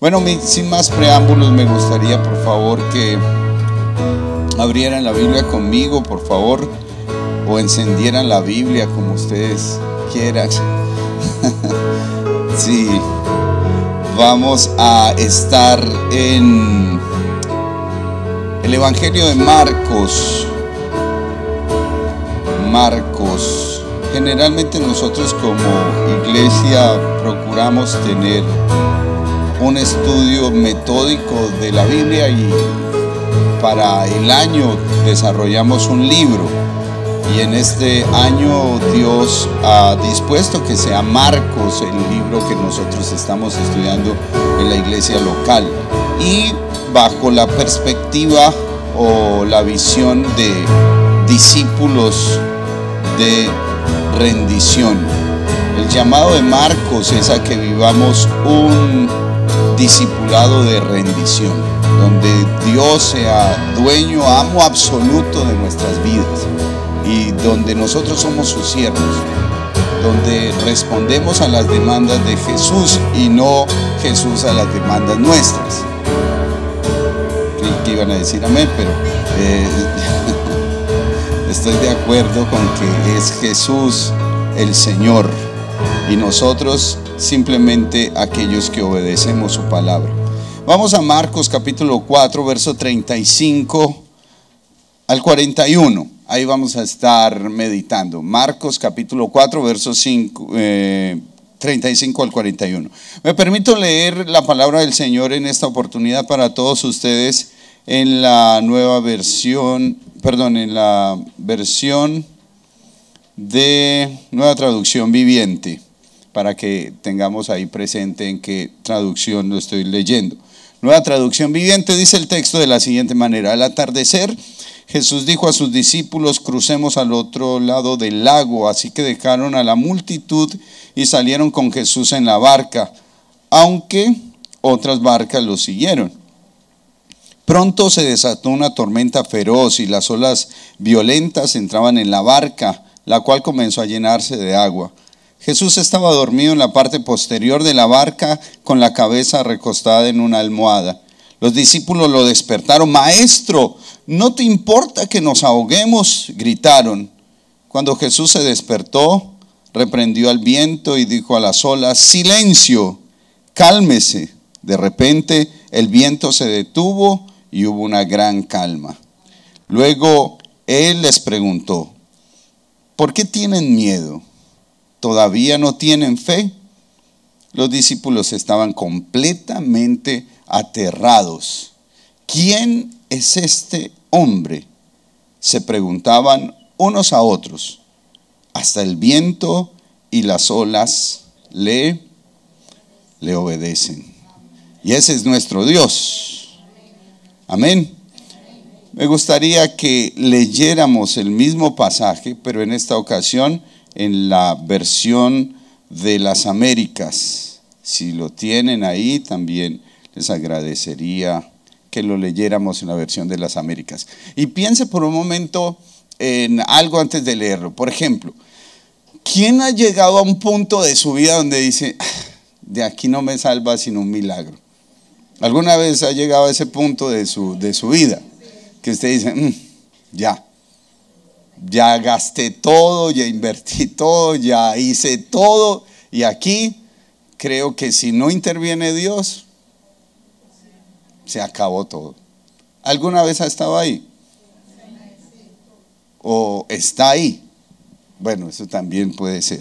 Bueno, sin más preámbulos, me gustaría por favor que abrieran la Biblia conmigo, por favor, o encendieran la Biblia como ustedes quieran. sí, vamos a estar en el Evangelio de Marcos. Marcos. Generalmente nosotros como iglesia procuramos tener un estudio metódico de la Biblia y para el año desarrollamos un libro. Y en este año Dios ha dispuesto que sea Marcos el libro que nosotros estamos estudiando en la iglesia local. Y bajo la perspectiva o la visión de discípulos de rendición. El llamado de Marcos es a que vivamos un discipulado de rendición, donde Dios sea dueño, amo absoluto de nuestras vidas y donde nosotros somos sus siervos, donde respondemos a las demandas de Jesús y no Jesús a las demandas nuestras. que iban a decir amén, pero eh, estoy de acuerdo con que es Jesús el Señor y nosotros simplemente aquellos que obedecemos su palabra. Vamos a Marcos capítulo 4, verso 35 al 41. Ahí vamos a estar meditando. Marcos capítulo 4, verso 5, 35 eh, al 41. Me permito leer la palabra del Señor en esta oportunidad para todos ustedes en la nueva versión, perdón, en la versión de nueva traducción viviente para que tengamos ahí presente en qué traducción lo estoy leyendo. Nueva traducción viviente dice el texto de la siguiente manera. Al atardecer, Jesús dijo a sus discípulos, crucemos al otro lado del lago. Así que dejaron a la multitud y salieron con Jesús en la barca, aunque otras barcas lo siguieron. Pronto se desató una tormenta feroz y las olas violentas entraban en la barca, la cual comenzó a llenarse de agua. Jesús estaba dormido en la parte posterior de la barca con la cabeza recostada en una almohada. Los discípulos lo despertaron. Maestro, ¿no te importa que nos ahoguemos? gritaron. Cuando Jesús se despertó, reprendió al viento y dijo a las olas, silencio, cálmese. De repente el viento se detuvo y hubo una gran calma. Luego él les preguntó, ¿por qué tienen miedo? Todavía no tienen fe. Los discípulos estaban completamente aterrados. ¿Quién es este hombre? Se preguntaban unos a otros. Hasta el viento y las olas le, le obedecen. Y ese es nuestro Dios. Amén. Me gustaría que leyéramos el mismo pasaje, pero en esta ocasión en la versión de las Américas. Si lo tienen ahí, también les agradecería que lo leyéramos en la versión de las Américas. Y piense por un momento en algo antes de leerlo. Por ejemplo, ¿quién ha llegado a un punto de su vida donde dice, ah, de aquí no me salva sino un milagro? ¿Alguna vez ha llegado a ese punto de su, de su vida? Que usted dice, mm, ya, ya gasté todo, ya invertí todo, ya hice todo y aquí creo que si no interviene Dios, se acabó todo. ¿Alguna vez ha estado ahí? ¿O está ahí? Bueno, eso también puede ser.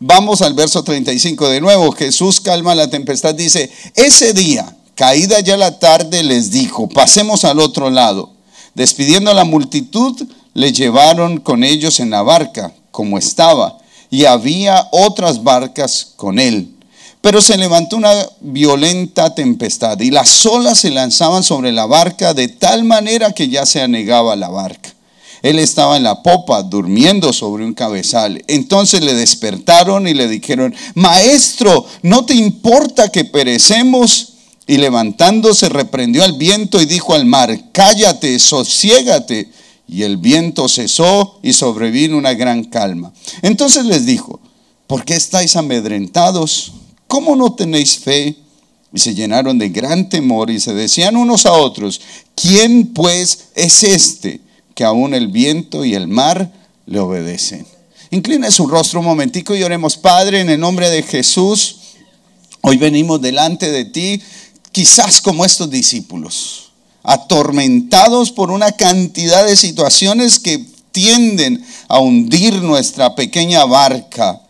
Vamos al verso 35 de nuevo. Jesús calma la tempestad. Dice, ese día, caída ya la tarde, les dijo, pasemos al otro lado. Despidiendo a la multitud, le llevaron con ellos en la barca, como estaba, y había otras barcas con él. Pero se levantó una violenta tempestad y las olas se lanzaban sobre la barca de tal manera que ya se anegaba la barca. Él estaba en la popa durmiendo sobre un cabezal. Entonces le despertaron y le dijeron, Maestro, ¿no te importa que perecemos? Y levantándose reprendió al viento y dijo al mar, Cállate, sosiégate. Y el viento cesó y sobrevino una gran calma. Entonces les dijo, ¿por qué estáis amedrentados? ¿Cómo no tenéis fe? y se llenaron de gran temor y se decían unos a otros, ¿quién pues es este que aún el viento y el mar le obedecen? Inclina su rostro un momentico y oremos, Padre, en el nombre de Jesús. Hoy venimos delante de ti, quizás como estos discípulos, atormentados por una cantidad de situaciones que tienden a hundir nuestra pequeña barca.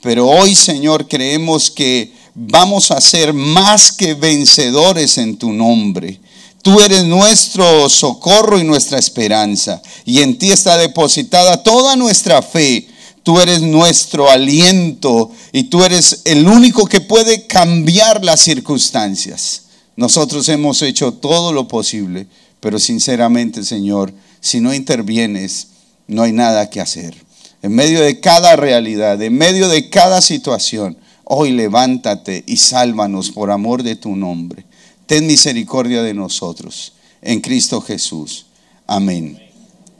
Pero hoy, Señor, creemos que vamos a ser más que vencedores en tu nombre. Tú eres nuestro socorro y nuestra esperanza. Y en ti está depositada toda nuestra fe. Tú eres nuestro aliento y tú eres el único que puede cambiar las circunstancias. Nosotros hemos hecho todo lo posible, pero sinceramente, Señor, si no intervienes, no hay nada que hacer. En medio de cada realidad, en medio de cada situación, Hoy levántate y sálvanos por amor de tu nombre. Ten misericordia de nosotros. En Cristo Jesús. Amén.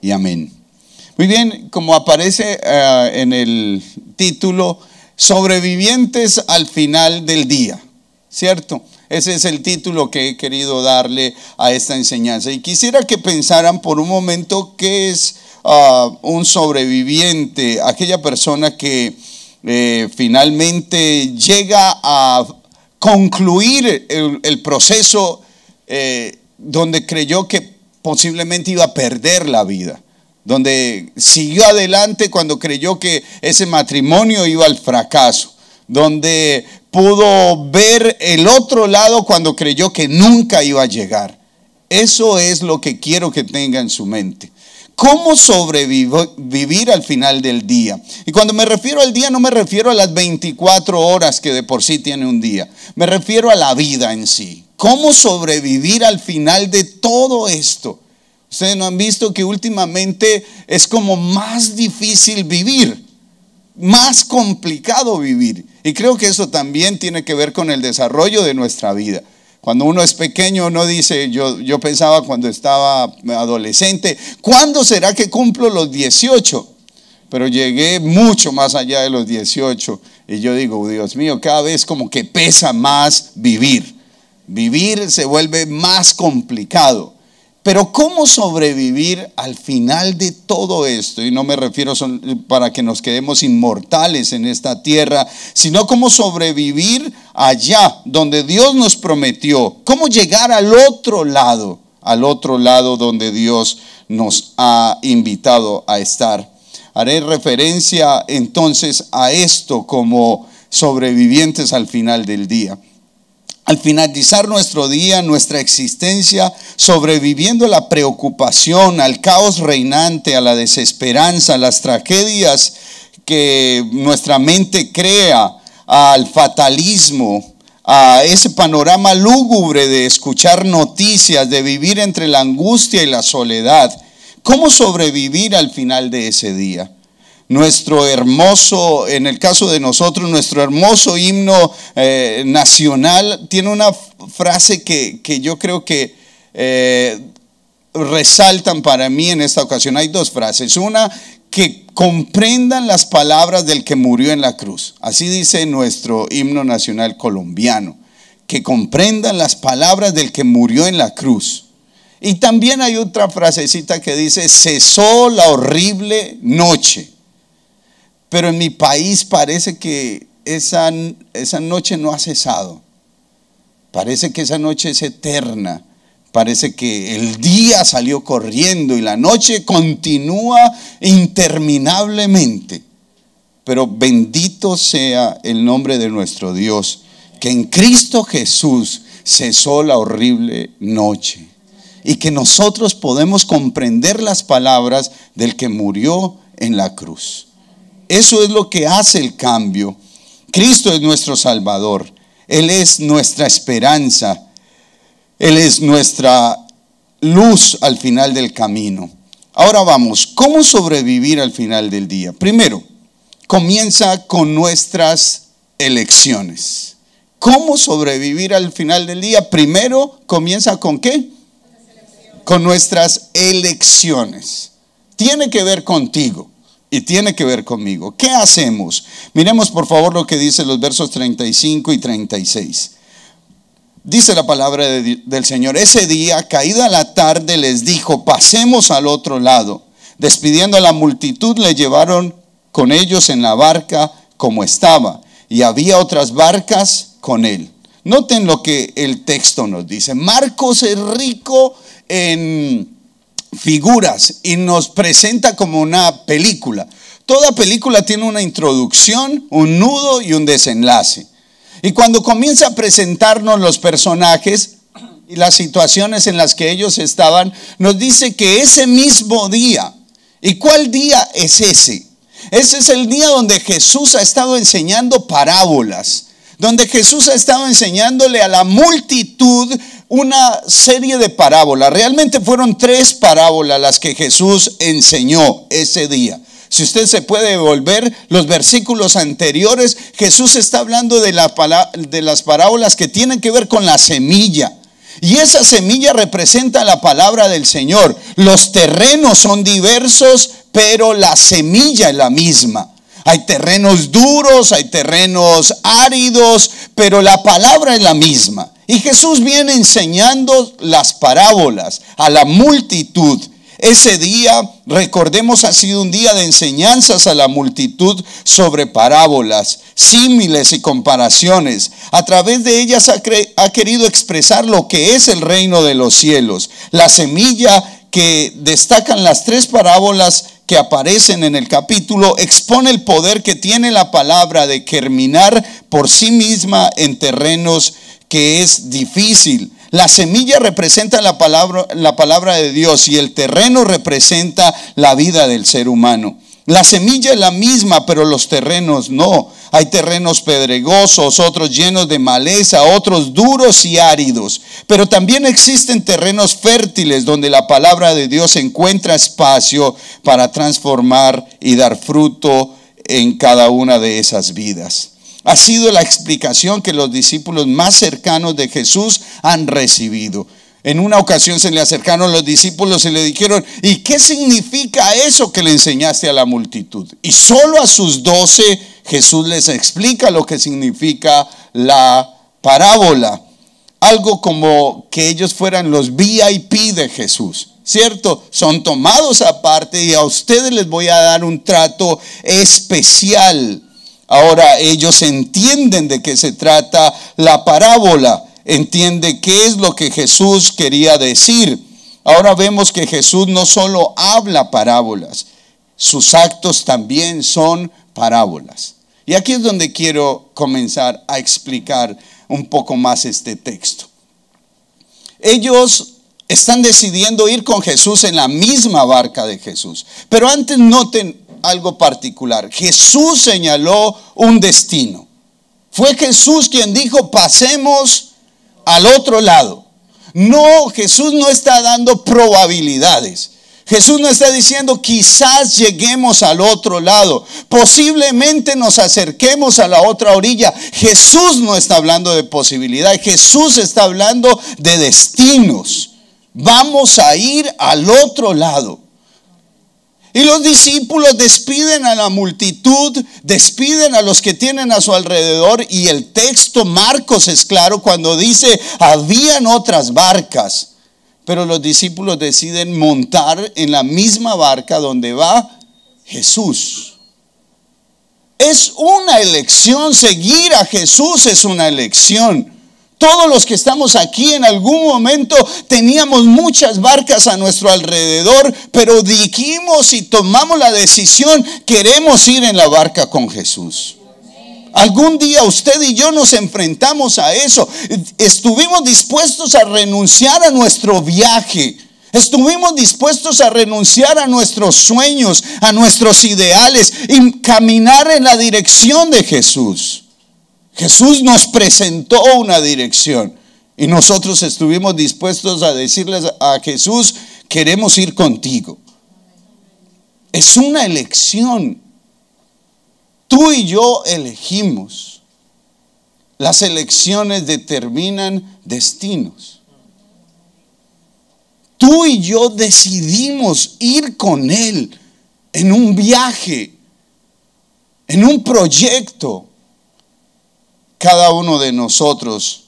Y amén. Muy bien, como aparece eh, en el título, sobrevivientes al final del día. ¿Cierto? Ese es el título que he querido darle a esta enseñanza. Y quisiera que pensaran por un momento qué es ah, un sobreviviente, aquella persona que eh, finalmente llega a concluir el, proceso eh, donde creyó que posiblemente iba a perder la vida, donde siguió adelante cuando creyó que ese matrimonio iba al fracaso, donde pudo ver el otro lado cuando creyó que nunca iba a llegar. Eso es lo que quiero que tenga en su mente cómo sobrevivir al final del día. Y cuando me refiero al día no me refiero a las 24 horas que de por sí tiene un día, me refiero a la vida en sí. ¿Cómo sobrevivir al final de todo esto? Ustedes no han visto que últimamente es como más difícil vivir, más complicado vivir. Y creo que eso también tiene que ver con el desarrollo de nuestra vida. Cuando uno es pequeño, uno dice, yo, yo pensaba cuando estaba adolescente, ¿cuándo será que cumplo los 18? Pero llegué mucho más allá de los 18 y yo digo, Dios mío, cada vez como que pesa más vivir. Vivir se vuelve más complicado. Pero ¿cómo sobrevivir al final de todo esto? Y no me refiero para que nos quedemos inmortales en esta tierra, sino cómo sobrevivir allá donde Dios nos prometió. ¿Cómo llegar al otro lado? Al otro lado donde Dios nos ha invitado a estar. Haré referencia entonces a esto como sobrevivientes al final del día al finalizar nuestro día, nuestra existencia, sobreviviendo a la preocupación, al caos reinante, a la desesperanza, a las tragedias que nuestra mente crea, al fatalismo, a ese panorama lúgubre de escuchar noticias, de vivir entre la angustia y la soledad. ¿Cómo sobrevivir al final de ese día? Nuestro hermoso, en el caso de nosotros, nuestro hermoso himno eh, nacional tiene una frase que, yo creo que eh, resaltan para mí en esta ocasión. Hay dos frases. Una, que comprendan las palabras del que murió en la cruz. Así dice nuestro himno nacional colombiano. Que comprendan las palabras del que murió en la cruz. Y también hay otra frasecita que dice, cesó la horrible noche pero en mi país parece que esa, esa noche no ha cesado. Parece que esa noche es eterna. Parece que el día salió corriendo y la noche continúa interminablemente. Pero bendito sea el nombre de nuestro Dios, que en Cristo Jesús cesó la horrible noche. Y que nosotros podemos comprender las palabras del que murió en la cruz. Eso es lo que hace el cambio. Cristo es nuestro Salvador. Él es nuestra esperanza. Él es nuestra luz al final del camino. Ahora vamos, ¿cómo sobrevivir al final del día? Primero, comienza con nuestras elecciones. ¿Cómo sobrevivir al final del día? Primero, comienza con qué? Con nuestras elecciones. Tiene que ver contigo y tiene que ver conmigo. ¿Qué hacemos? Miremos por favor lo que dice los versos 35 y 36. Dice la palabra del Señor, ese día, caída la tarde, les dijo, pasemos al otro lado. Despidiendo a la multitud, le llevaron con ellos en la barca como estaba, y había otras barcas con él. Noten lo que el texto nos dice. Marcos es rico en figuras y nos presenta como una película. Toda película tiene una introducción, un nudo y un desenlace. Y cuando comienza a presentarnos los personajes y las situaciones en las que ellos estaban, nos dice que ese mismo día, ¿y cuál día es ese? Ese es el día donde Jesús ha estado enseñando parábolas, donde Jesús ha estado enseñándole a la multitud una serie de parábolas. Realmente fueron tres parábolas las que Jesús enseñó ese día. Si usted se puede volver los versículos anteriores, Jesús está hablando de, de las parábolas que tienen que ver con la semilla. Y esa semilla representa la palabra del Señor. Los terrenos son diversos, pero la semilla es la misma. Hay terrenos duros, hay terrenos áridos, pero la palabra es la misma. Y Jesús viene enseñando las parábolas a la multitud. Ese día, recordemos, ha sido un día de enseñanzas a la multitud sobre parábolas, símiles y comparaciones. A través de ellas ha, ha, querido expresar lo que es el reino de los cielos. La semilla que destacan las tres parábolas que aparecen en el capítulo expone el poder que tiene la palabra de germinar por sí misma en terrenos que es difícil la semilla representa la palabra, la palabra de Dios y el terreno representa la vida del ser humano. La semilla es la misma, pero los terrenos no. Hay terrenos pedregosos, otros llenos de maleza, otros duros y áridos. Pero también existen terrenos fértiles donde la palabra de Dios encuentra espacio para transformar y dar fruto en cada una de esas vidas ha sido la explicación que los discípulos más cercanos de Jesús han recibido. En una ocasión se le acercaron los discípulos y le dijeron, ¿y qué significa eso que le enseñaste a la multitud? Y solo a sus doce Jesús les explica lo que significa la parábola. Algo como que ellos fueran los VIP de Jesús. ¿Cierto? Son tomados aparte y a ustedes les voy a dar un trato especial. Ahora ellos entienden de qué se trata la parábola, entiende qué es lo que Jesús quería decir. Ahora vemos que Jesús no solo habla parábolas, sus actos también son parábolas. Y aquí es donde quiero comenzar a explicar un poco más este texto. Ellos están decidiendo ir con Jesús en la misma barca de Jesús. Pero antes noten algo particular. Jesús señaló un destino. Fue Jesús quien dijo, pasemos al otro lado. No, Jesús no está dando probabilidades. Jesús no está diciendo quizás lleguemos al otro lado, posiblemente nos acerquemos a la otra orilla. Jesús no está hablando de posibilidad, Jesús está hablando de destinos. Vamos a ir al otro lado. Y los discípulos despiden a la multitud, despiden a los que tienen a su alrededor y el texto Marcos es claro cuando dice, habían otras barcas, pero los discípulos deciden montar en la misma barca donde va Jesús. Es una elección, seguir a Jesús es una elección. Todos los que estamos aquí en algún momento teníamos muchas barcas a nuestro alrededor, pero dijimos y tomamos la decisión, queremos ir en la barca con Jesús. Algún día usted y yo nos enfrentamos a eso. Estuvimos dispuestos a renunciar a nuestro viaje. Estuvimos dispuestos a renunciar a nuestros sueños, a nuestros ideales y caminar en la dirección de Jesús. Jesús nos presentó una dirección y nosotros estuvimos dispuestos a decirles a Jesús, queremos ir contigo. Es una elección. Tú y yo elegimos. Las elecciones determinan destinos. Tú y yo decidimos ir con Él en un viaje, en un proyecto cada uno de nosotros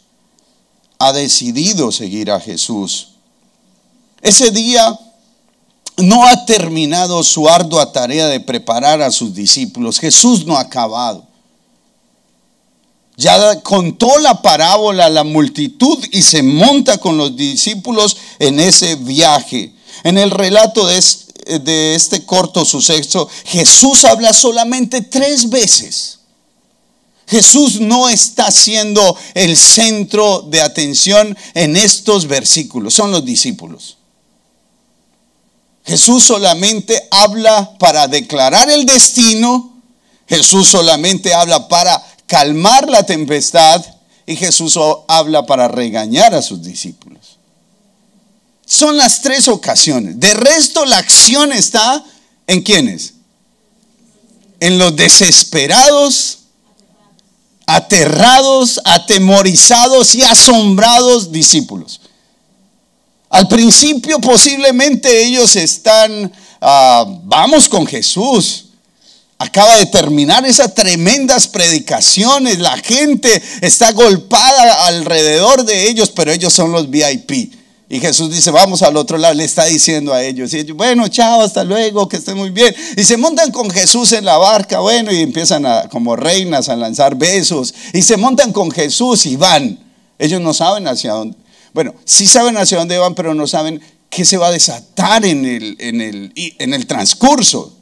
ha decidido seguir a Jesús. Ese día no ha terminado su ardua tarea de preparar a sus discípulos. Jesús no ha acabado. Ya contó la parábola a la multitud y se monta con los discípulos en ese viaje. En el relato de este, de este corto suceso, Jesús habla solamente tres veces. Jesús no está siendo el centro de atención en estos versículos, son los discípulos. Jesús solamente habla para declarar el destino, Jesús solamente habla para calmar la tempestad y Jesús habla para regañar a sus discípulos. Son las tres ocasiones. De resto, la acción está en quienes? En los desesperados, aterrados, atemorizados y asombrados discípulos. Al principio posiblemente ellos están, ah, vamos con Jesús. Acaba de terminar esas tremendas predicaciones. La gente está golpada alrededor de ellos, pero ellos son los VIP. Y Jesús dice, vamos al otro lado, le está diciendo a ellos, y ellos, bueno, chao, hasta luego, que estén muy bien. Y se montan con Jesús en la barca, bueno, y empiezan a, como reinas a lanzar besos. Y se montan con Jesús y van. Ellos no saben hacia dónde. Bueno, sí saben hacia dónde van, pero no saben qué se va a desatar en el, en el, en el transcurso.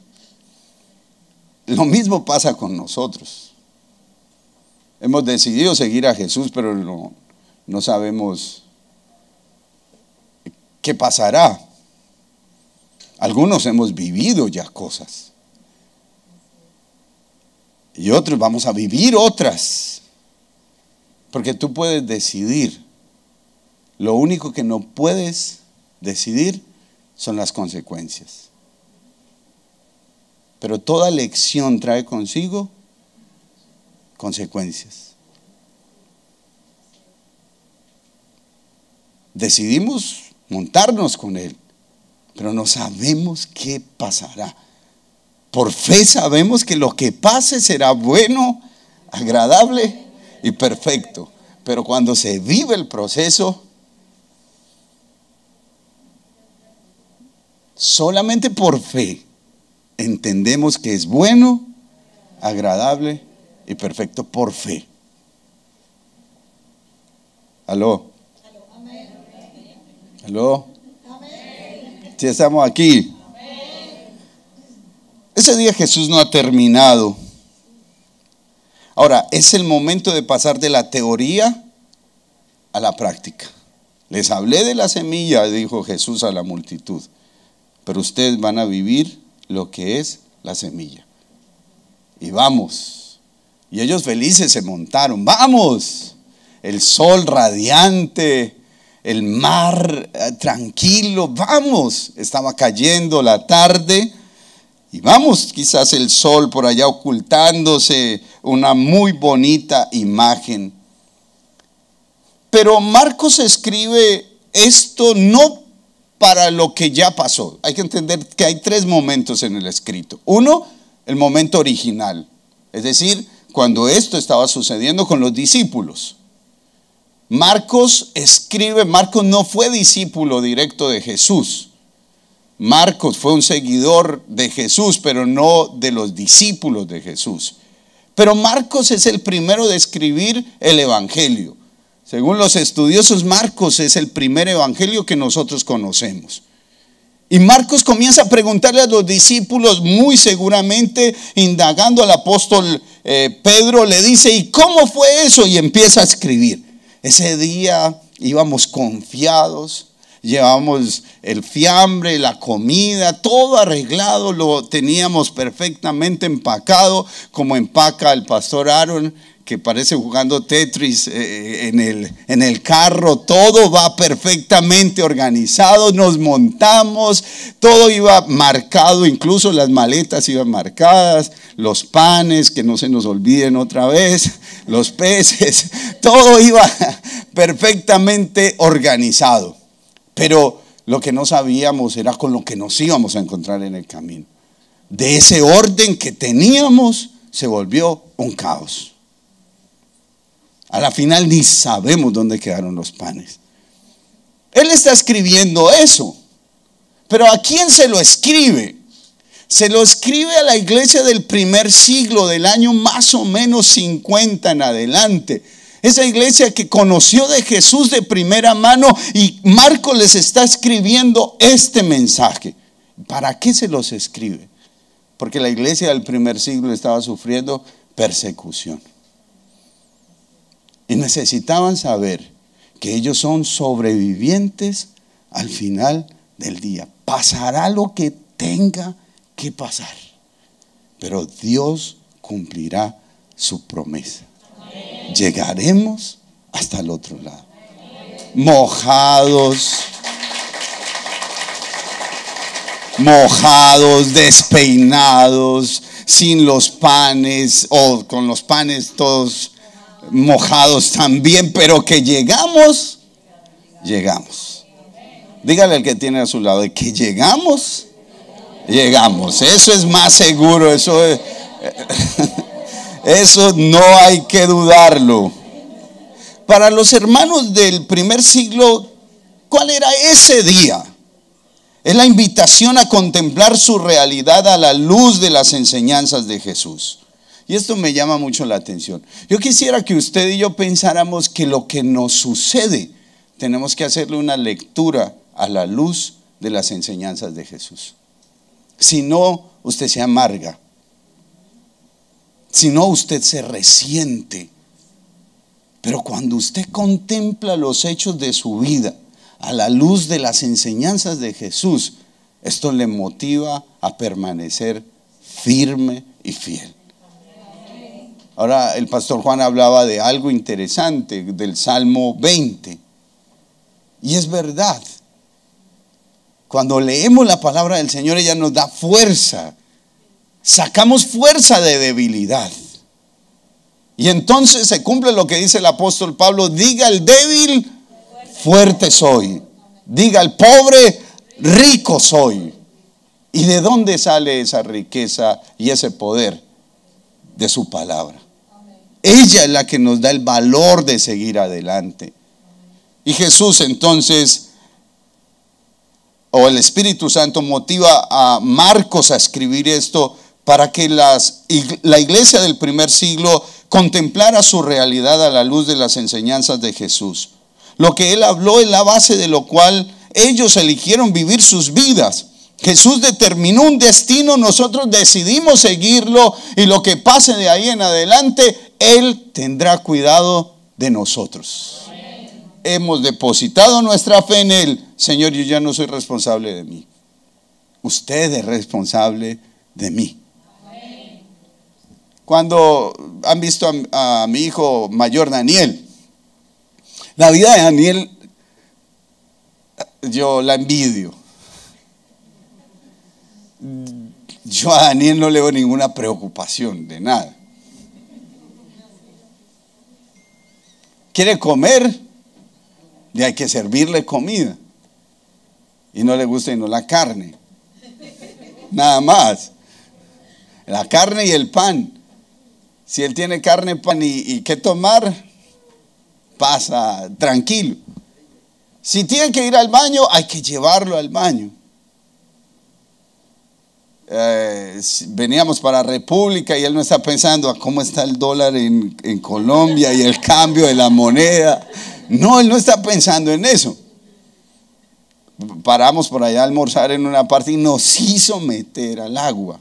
Lo mismo pasa con nosotros. Hemos decidido seguir a Jesús, pero no, no sabemos pasará. Algunos hemos vivido ya cosas. Y otros vamos a vivir otras. Porque tú puedes decidir. Lo único que no puedes decidir son las consecuencias. Pero toda lección trae consigo consecuencias. Decidimos montarnos con Él, pero no sabemos qué pasará. Por fe sabemos que lo que pase será bueno, agradable y perfecto. Pero cuando se vive el proceso, solamente por fe entendemos que es bueno, agradable y perfecto por fe. Aló. Si estamos aquí. Ese día Jesús no ha terminado. Ahora, es el momento de pasar de la teoría a la práctica. Les hablé de la semilla, dijo Jesús a la multitud, pero ustedes van a vivir lo que es la semilla. Y vamos. Y ellos felices se montaron. Vamos. El sol radiante, el mar eh, tranquilo. Vamos. Estaba cayendo la tarde. Y vamos, quizás el sol por allá ocultándose, una muy bonita imagen. Pero Marcos escribe esto no para lo que ya pasó. Hay que entender que hay tres momentos en el escrito. Uno, el momento original, es decir, cuando esto estaba sucediendo con los discípulos. Marcos escribe, Marcos no fue discípulo directo de Jesús. Marcos fue un seguidor de Jesús, pero no de los discípulos de Jesús. Pero Marcos es el primero de escribir el Evangelio. Según los estudiosos, Marcos es el primer evangelio que nosotros conocemos. Y Marcos comienza a preguntarle a los discípulos, muy seguramente indagando al apóstol eh, Pedro, le dice, ¿y cómo fue eso? Y empieza a escribir. Ese día íbamos confiados, llevamos el fiambre, la comida, todo arreglado, lo teníamos perfectamente empacado, como empaca el pastor Aaron que parece jugando Tetris eh, en, el, en el carro, todo va perfectamente organizado, nos montamos, todo iba marcado, incluso las maletas iban marcadas, los panes, que no se nos olviden otra vez, los peces, todo iba perfectamente organizado. Pero lo que no sabíamos era con lo que nos íbamos a encontrar en el camino. De ese orden que teníamos se volvió un caos. A la final ni sabemos dónde quedaron los panes. Él está escribiendo eso. Pero ¿a quién se lo escribe? Se lo escribe a la iglesia del primer siglo, del año más o menos 50 en adelante. Esa iglesia que conoció de Jesús de primera mano y Marcos les está escribiendo este mensaje. ¿Para qué se los escribe? Porque la iglesia del primer siglo estaba sufriendo persecución. Y necesitaban saber que ellos son sobrevivientes al final del día. Pasará lo que tenga que pasar, pero Dios cumplirá su promesa. Llegaremos hasta el otro lado. Mojados, mojados, despeinados, sin los panes o con los panes todos mojados también, pero que llegamos, llegamos. Dígale al que tiene a su lado, que llegamos, llegamos. Eso es más seguro, eso, eso no hay que dudarlo. Para los hermanos del primer siglo, ¿cuál era ese día? Es la invitación a contemplar su realidad a la luz de las enseñanzas de Jesús. Y esto me llama mucho la atención. Yo quisiera que usted y yo pensáramos que lo que nos sucede, tenemos que hacerle una lectura a la luz de las enseñanzas de Jesús. Si no, usted se amarga. Si no, usted se resiente. Pero cuando usted contempla los hechos de su vida, a la luz de las enseñanzas de Jesús, esto le motiva a permanecer firme y fiel. Ahora el pastor Juan hablaba de algo interesante del Salmo 20. Y es verdad. Cuando leemos la palabra del Señor, ella nos da fuerza. Sacamos fuerza de debilidad. Y entonces se cumple lo que dice el apóstol Pablo, diga el débil, fuerte soy. Diga el pobre, rico soy. ¿Y de dónde sale esa riqueza y ese poder? De su palabra. Ella es la que nos da el valor de seguir adelante. Y Jesús entonces, o el Espíritu Santo motiva a Marcos a escribir esto para que las, la iglesia del primer siglo contemplara su realidad a la luz de las enseñanzas de Jesús. Lo que él habló es la base de lo cual ellos eligieron vivir sus vidas. Jesús determinó un destino, nosotros decidimos seguirlo y lo que pase de ahí en adelante, Él tendrá cuidado de nosotros. Hemos depositado nuestra fe en Él. Señor, yo ya no soy responsable de mí. Usted es responsable de mí. Cuando han visto a, a mi hijo mayor Daniel, la vida de Daniel, yo la envidio. Yo a Daniel no le veo ninguna preocupación de nada. Quiere comer, y hay que servirle comida. Y no le gusta no la carne. Nada más. La carne y el pan. Si él tiene carne, pan y, y qué tomar, pasa tranquilo. Si tiene que ir al baño, hay que llevarlo al baño. Eh, veníamos para República y él no está pensando a cómo está el dólar en, en Colombia y el cambio de la moneda. No, él no está pensando en eso. Paramos por allá a almorzar en una parte y nos hizo meter al agua.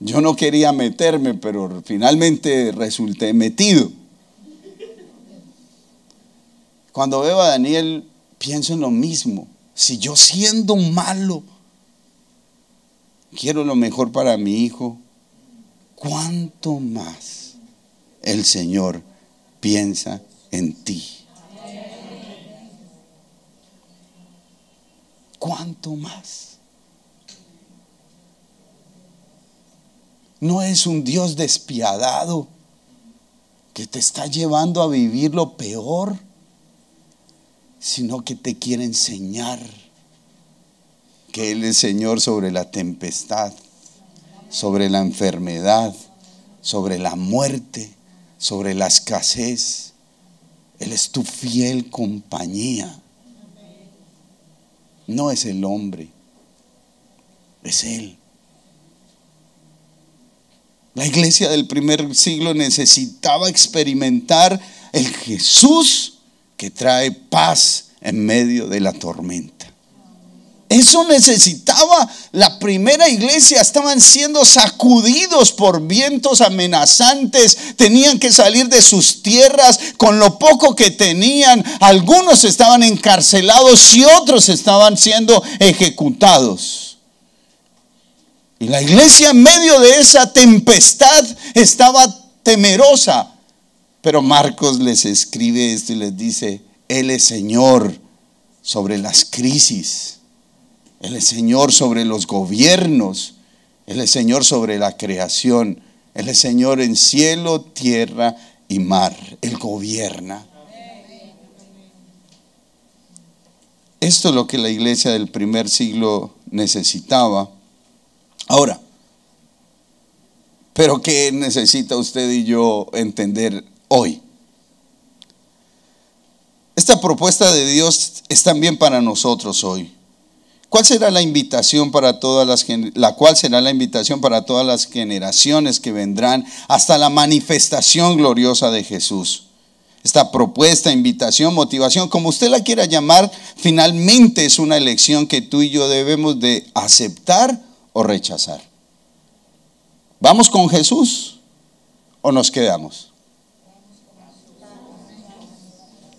Yo no quería meterme, pero finalmente resulté metido. Cuando veo a Daniel, pienso en lo mismo. Si yo siendo malo, quiero lo mejor para mi hijo, ¿cuánto más el Señor piensa en ti? ¿Cuánto más? No es un Dios despiadado que te está llevando a vivir lo peor sino que te quiere enseñar que Él es Señor sobre la tempestad, sobre la enfermedad, sobre la muerte, sobre la escasez. Él es tu fiel compañía. No es el hombre, es Él. La iglesia del primer siglo necesitaba experimentar el Jesús que trae paz en medio de la tormenta. Eso necesitaba la primera iglesia. Estaban siendo sacudidos por vientos amenazantes. Tenían que salir de sus tierras con lo poco que tenían. Algunos estaban encarcelados y otros estaban siendo ejecutados. Y la iglesia en medio de esa tempestad estaba temerosa. Pero Marcos les escribe esto y les dice, Él es Señor sobre las crisis. Él es Señor sobre los gobiernos. Él es Señor sobre la creación. Él es Señor en cielo, tierra y mar. Él gobierna. Esto es lo que la iglesia del primer siglo necesitaba. Ahora, pero ¿qué necesita usted y yo entender hoy? Esta propuesta de Dios es también para nosotros hoy. ¿Cuál será la invitación para todas las la cual será la invitación para todas las generaciones que vendrán hasta la manifestación gloriosa de Jesús? Esta propuesta, invitación, motivación, como usted la quiera llamar, finalmente es una elección que tú y yo debemos de aceptar o rechazar. ¿Vamos con Jesús o nos quedamos?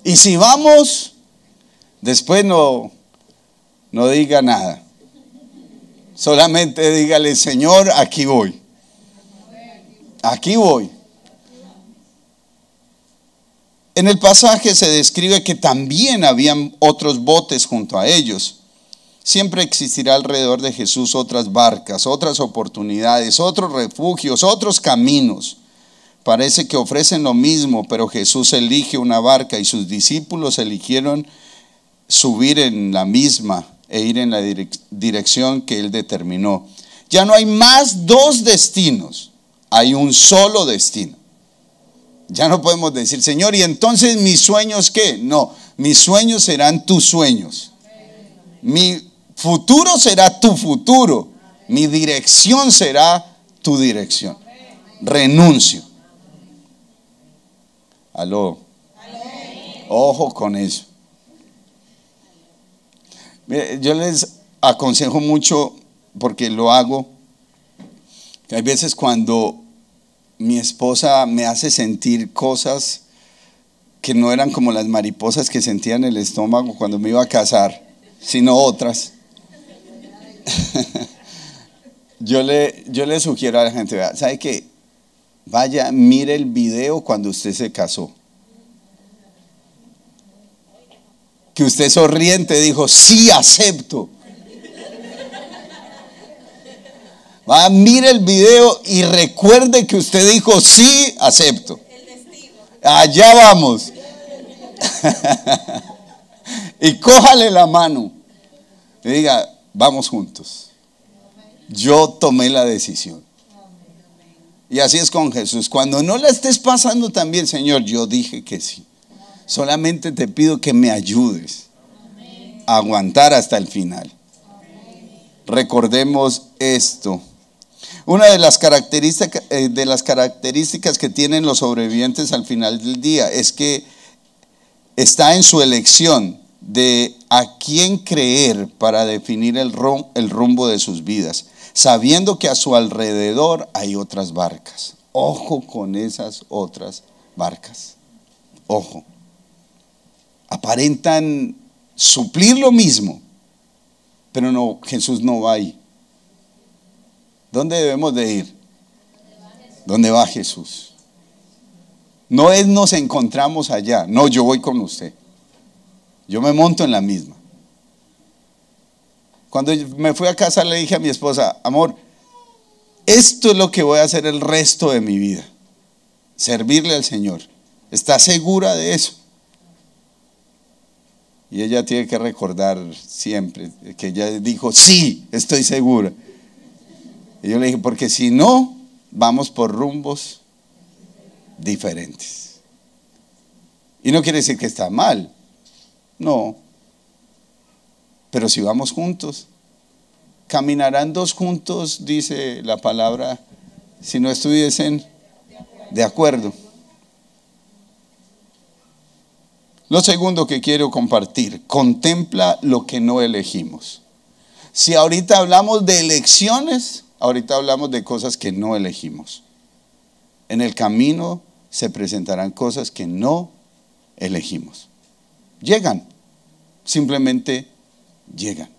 Y si vamos, después no no diga nada. Solamente dígale, Señor, aquí voy. Aquí voy. En el pasaje se describe que también habían otros botes junto a ellos. Siempre existirá alrededor de Jesús otras barcas, otras oportunidades, otros refugios, otros caminos. Parece que ofrecen lo mismo, pero Jesús elige una barca y sus discípulos eligieron subir en la misma e ir en la dirección que Él determinó. Ya no hay más dos destinos, hay un solo destino. Ya no podemos decir, Señor, ¿y entonces mis sueños qué? No, mis sueños serán tus sueños. Mi futuro será tu futuro. Mi dirección será tu dirección. Renuncio. Aló. Ojo con eso yo les aconsejo mucho, porque lo hago, que hay veces cuando mi esposa me hace sentir cosas que no eran como las mariposas que sentía en el estómago cuando me iba a casar, sino otras. yo, le, yo le sugiero a la gente, ¿sabe qué? Vaya, mire el video cuando usted se casó. Que usted sonriente dijo, sí acepto. Va, mire el video y recuerde que usted dijo, sí acepto. Allá vamos. y cójale la mano. Y diga, vamos juntos. Yo tomé la decisión. Y así es con Jesús. Cuando no la estés pasando también, Señor, yo dije que sí. Solamente te pido que me ayudes a aguantar hasta el final. Recordemos esto. Una de las, características, eh, de las características que tienen los sobrevivientes al final del día es que está en su elección de a quién creer para definir el rumbo de sus vidas, sabiendo que a su alrededor hay otras barcas. Ojo con esas otras barcas. Ojo aparentan suplir lo mismo, pero no, Jesús no va ahí. ¿Dónde debemos de ir? ¿Dónde va Jesús? No es nos encontramos allá, no, yo voy con usted. Yo me monto en la misma. Cuando me fui a casa le dije a mi esposa, amor, esto es lo que voy a hacer el resto de mi vida, servirle al Señor. ¿Está segura de eso? Y ella tiene que recordar siempre que ella dijo, sí, estoy segura. Y yo le dije, porque si no, vamos por rumbos diferentes. Y no quiere decir que está mal, no. Pero si vamos juntos, caminarán dos juntos, dice la palabra, si no estuviesen de acuerdo. Lo segundo que quiero compartir, contempla lo que no elegimos. Si ahorita hablamos de elecciones, ahorita hablamos de cosas que no elegimos. En el camino se presentarán cosas que no elegimos. Llegan, simplemente llegan.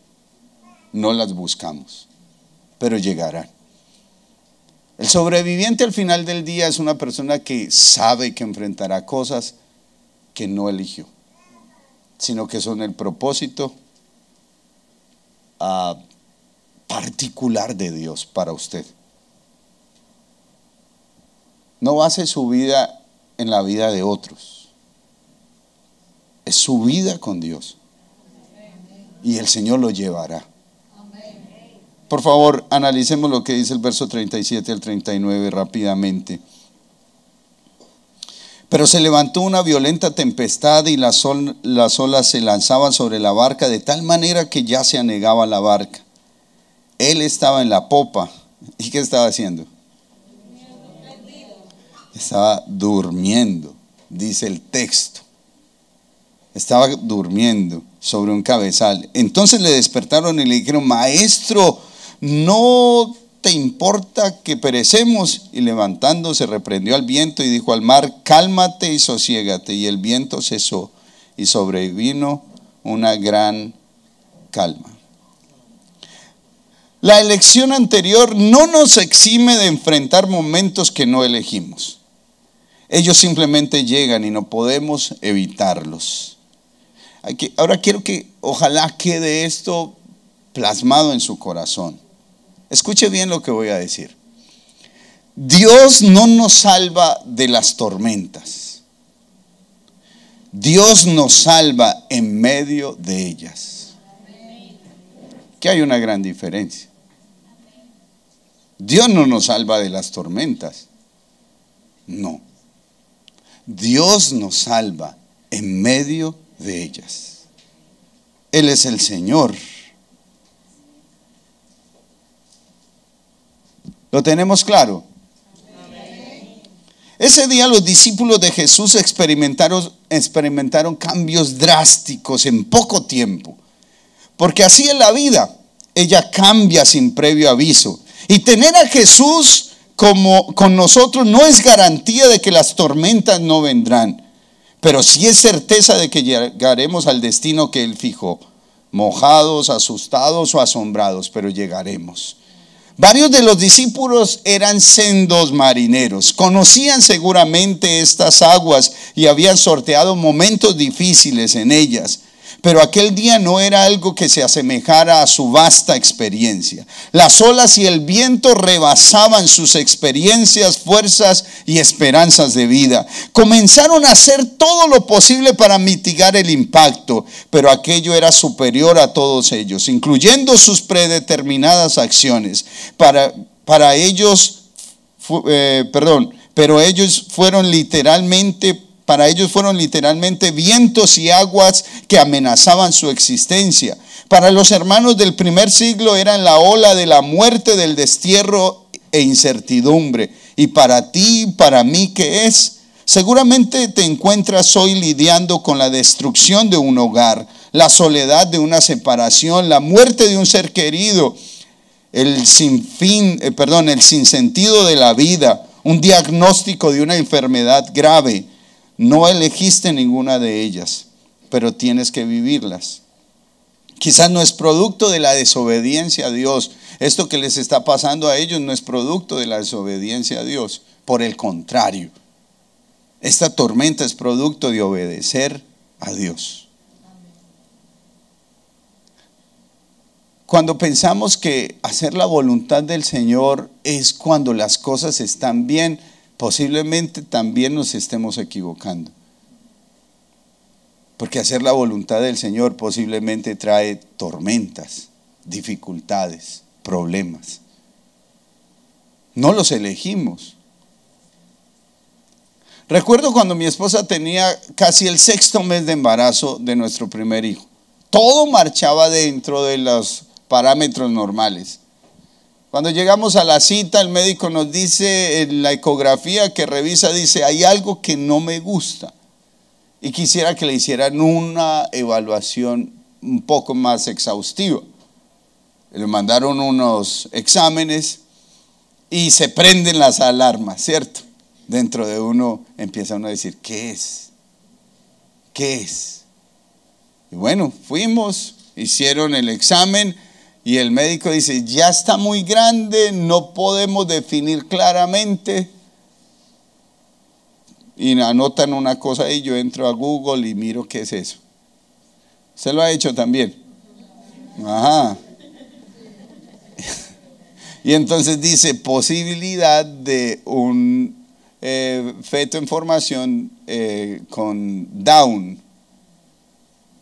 No las buscamos, pero llegarán. El sobreviviente al final del día es una persona que sabe que enfrentará cosas que no eligió, sino que son el propósito ah, particular de Dios para usted. No base su vida en la vida de otros. Es su vida con Dios. Y el Señor lo llevará. Por favor, analicemos lo que dice el verso 37 al 39 rápidamente. Pero se levantó una violenta tempestad y las, olas se lanzaban sobre la barca de tal manera que ya se anegaba la barca. Él estaba en la popa. ¿Y qué estaba haciendo? Estaba durmiendo, dice el texto. Estaba durmiendo sobre un cabezal. Entonces le despertaron y le dijeron, maestro, no te importa que perecemos? Y levantándose reprendió al viento y dijo al mar, cálmate y sosiégate. Y el viento cesó y sobrevino una gran calma. La elección anterior no nos exime de enfrentar momentos que no elegimos. Ellos simplemente llegan y no podemos evitarlos. Ahora quiero que ojalá quede esto plasmado en su corazón. Escuche bien lo que voy a decir. Dios no nos salva de las tormentas. Dios nos salva en medio de ellas. Que hay una gran diferencia. Dios no nos salva de las tormentas. No. Dios nos salva en medio de ellas. Él es el Señor. ¿Lo tenemos claro? Ese día los discípulos de Jesús experimentaron, cambios drásticos en poco tiempo. Porque así es la vida. Ella cambia sin previo aviso. Y tener a Jesús como con nosotros no es garantía de que las tormentas no vendrán. Pero sí es certeza de que llegaremos al destino que Él fijó. Mojados, asustados o asombrados, pero llegaremos. Varios de los discípulos eran sendos marineros, conocían seguramente estas aguas y habían sorteado momentos difíciles en ellas. Pero aquel día no era algo que se asemejara a su vasta experiencia. Las olas y el viento rebasaban sus experiencias, fuerzas y esperanzas de vida. Comenzaron a hacer todo lo posible para mitigar el impacto, pero aquello era superior a todos ellos, incluyendo sus predeterminadas acciones. Para, para ellos, eh, perdón, pero ellos fueron literalmente para ellos fueron literalmente vientos y aguas que amenazaban su existencia. Para los hermanos del primer siglo eran la ola de la muerte, del destierro e incertidumbre. Y para ti, para mí, ¿qué es? Seguramente te encuentras hoy lidiando con la destrucción de un hogar, la soledad de una separación, la muerte de un ser querido, el sinfín, eh, perdón, el sinsentido de la vida, un diagnóstico de una enfermedad grave, no elegiste ninguna de ellas, pero tienes que vivirlas. Quizás no es producto de la desobediencia a Dios. Esto que les está pasando a ellos no es producto de la desobediencia a Dios. Por el contrario, esta tormenta es producto de obedecer a Dios. Cuando pensamos que hacer la voluntad del Señor es cuando las cosas están bien, posiblemente también nos estemos equivocando. Porque hacer la voluntad del Señor posiblemente trae tormentas, dificultades, problemas. No los elegimos. Recuerdo cuando mi esposa tenía casi el sexto mes de embarazo de nuestro primer hijo. Todo marchaba dentro de los parámetros normales. Cuando llegamos a la cita, el médico nos dice en la ecografía que revisa, dice, hay algo que no me gusta. Y quisiera que le hicieran una evaluación un poco más exhaustiva. Le mandaron unos exámenes y se prenden las alarmas, ¿cierto? dentro de uno empieza uno a decir, ¿qué es? ¿Qué es? Y bueno, fuimos, hicieron el examen y el médico dice, ya está muy grande, no podemos definir claramente. Y anotan una cosa y yo entro a Google y miro qué es eso. ¿Se lo ha hecho también? Ajá. Y entonces dice posibilidad de un eh, feto en formación eh, con Down.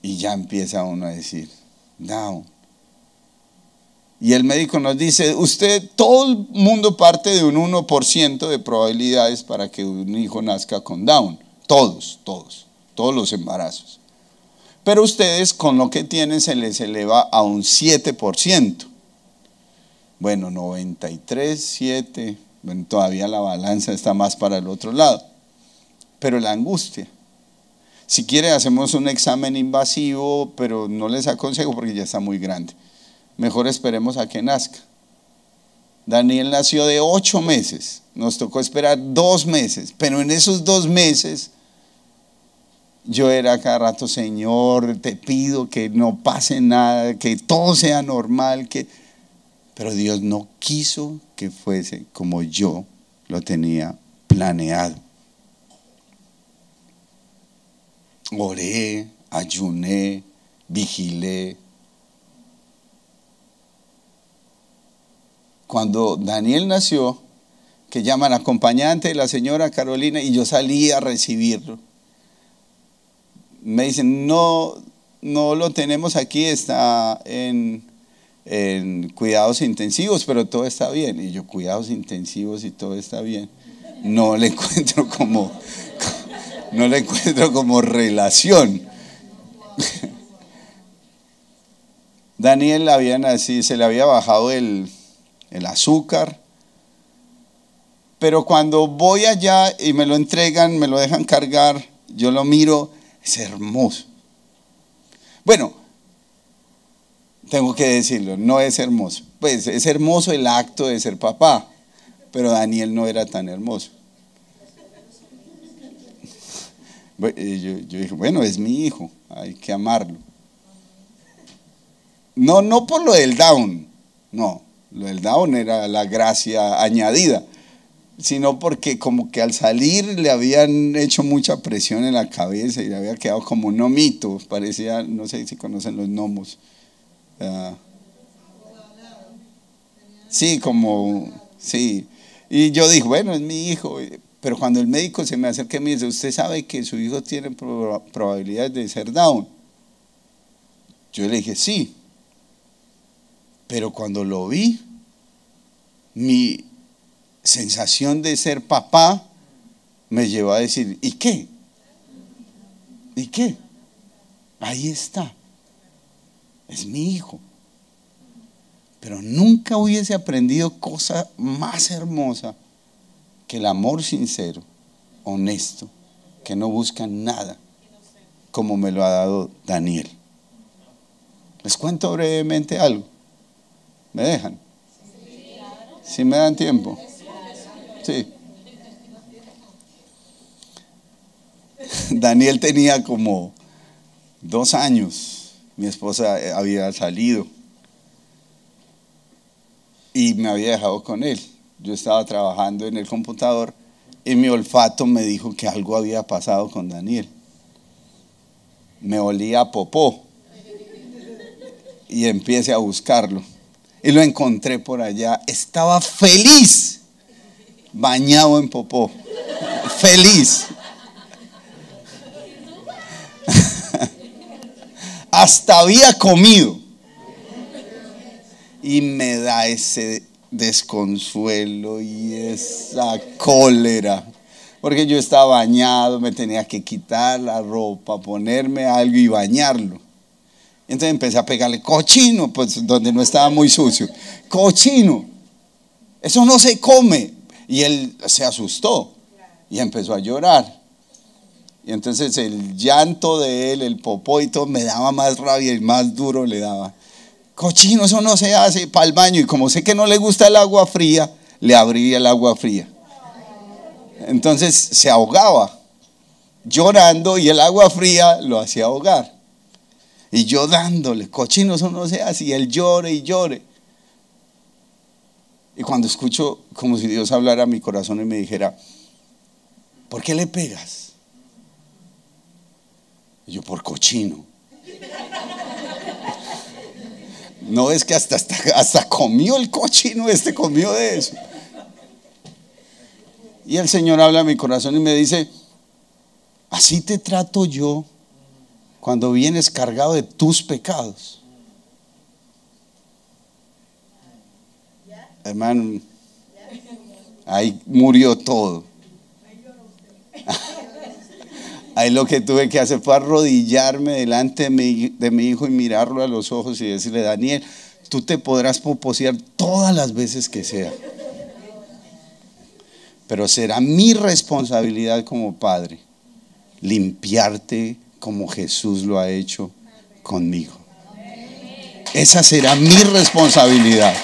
Y ya empieza uno a decir, Down. Y el médico nos dice, usted, todo el mundo parte de un 1% de probabilidades para que un hijo nazca con Down. Todos, todos, todos los embarazos. Pero ustedes con lo que tienen se les eleva a un 7%. Bueno, 93, 7, bueno, todavía la balanza está más para el otro lado. Pero la angustia. Si quiere, hacemos un examen invasivo, pero no les aconsejo porque ya está muy grande. Mejor esperemos a que nazca. Daniel nació de ocho meses. Nos tocó esperar dos meses. Pero en esos dos meses yo era cada rato, Señor, te pido que no pase nada, que todo sea normal, que pero Dios no quiso que fuese como yo lo tenía planeado. Oré, ayuné, vigilé. Cuando Daniel nació, que llaman acompañante de la señora Carolina, y yo salí a recibirlo, me dicen, no, no lo tenemos aquí, está en cuidados intensivos, pero todo está bien. Y yo, cuidados intensivos y todo está bien. No le encuentro como, no le encuentro como relación. Daniel había así, se le había bajado el, el azúcar. Pero cuando voy allá y me lo entregan, me lo dejan cargar, yo lo miro, es hermoso. Bueno, tengo que decirlo, no es hermoso. Pues es hermoso el acto de ser papá, pero Daniel no era tan hermoso. Yo, dije, bueno, es mi hijo, hay que amarlo. No, no por lo del down, no, del down era la gracia añadida, sino porque como que al salir le habían hecho mucha presión en la cabeza y le había quedado como un nomito, parecía, no sé si conocen los gnomos Ah. sí, como, sí. Y yo dije, bueno, es mi hijo. Pero cuando el médico se me acerca y me dice, ¿usted sabe que su hijo tiene probabilidades de ser down? Yo le dije, sí. Pero cuando lo vi, mi sensación de ser papá me llevó a decir, ¿y qué? ¿Y qué? Ahí está es mi hijo. Pero nunca hubiese aprendido cosa más hermosa que el amor sincero, honesto, que no busca nada, como me lo ha dado Daniel. Les cuento brevemente algo. ¿Me dejan? ¿Sí me dan tiempo? Sí. Daniel tenía como dos años mi esposa eh, había salido y me había dejado con él. Yo estaba trabajando en el computador y mi olfato me dijo que algo había pasado con Daniel. Me olía a popó y empecé a buscarlo. Y lo encontré por allá. Estaba feliz, bañado en popó. Feliz. hasta había comido. Y me da ese desconsuelo y esa cólera. Porque yo estaba bañado, me tenía que quitar la ropa, ponerme algo y bañarlo. Entonces empecé a pegarle cochino, pues donde no estaba muy sucio. Cochino. Eso no se come. Y él se asustó y empezó a llorar. Y entonces el llanto de él, el popó y todo, me daba más rabia y más duro le daba. Cochino, eso no se hace para el baño. Y como sé que no le gusta el agua fría, le abría el agua fría. Entonces se ahogaba llorando y el agua fría lo hacía ahogar. Y yo dándole, cochino, eso no se hace. Y él llore y llore. Y cuando escucho como si Dios hablara a mi corazón y me dijera, ¿por qué le pegas? Y yo, por cochino. No es que hasta, hasta, hasta comió el cochino, este comió de eso. Y el Señor habla a mi corazón y me dice, así te trato yo cuando vienes cargado de tus pecados. Hermano, ahí murió todo. Ahí lo que tuve que hacer fue arrodillarme delante de mi, hijo y mirarlo a los ojos y decirle, Daniel, tú te podrás poseer todas las veces que sea. Pero será mi responsabilidad como padre limpiarte como Jesús lo ha hecho conmigo. Esa será mi responsabilidad.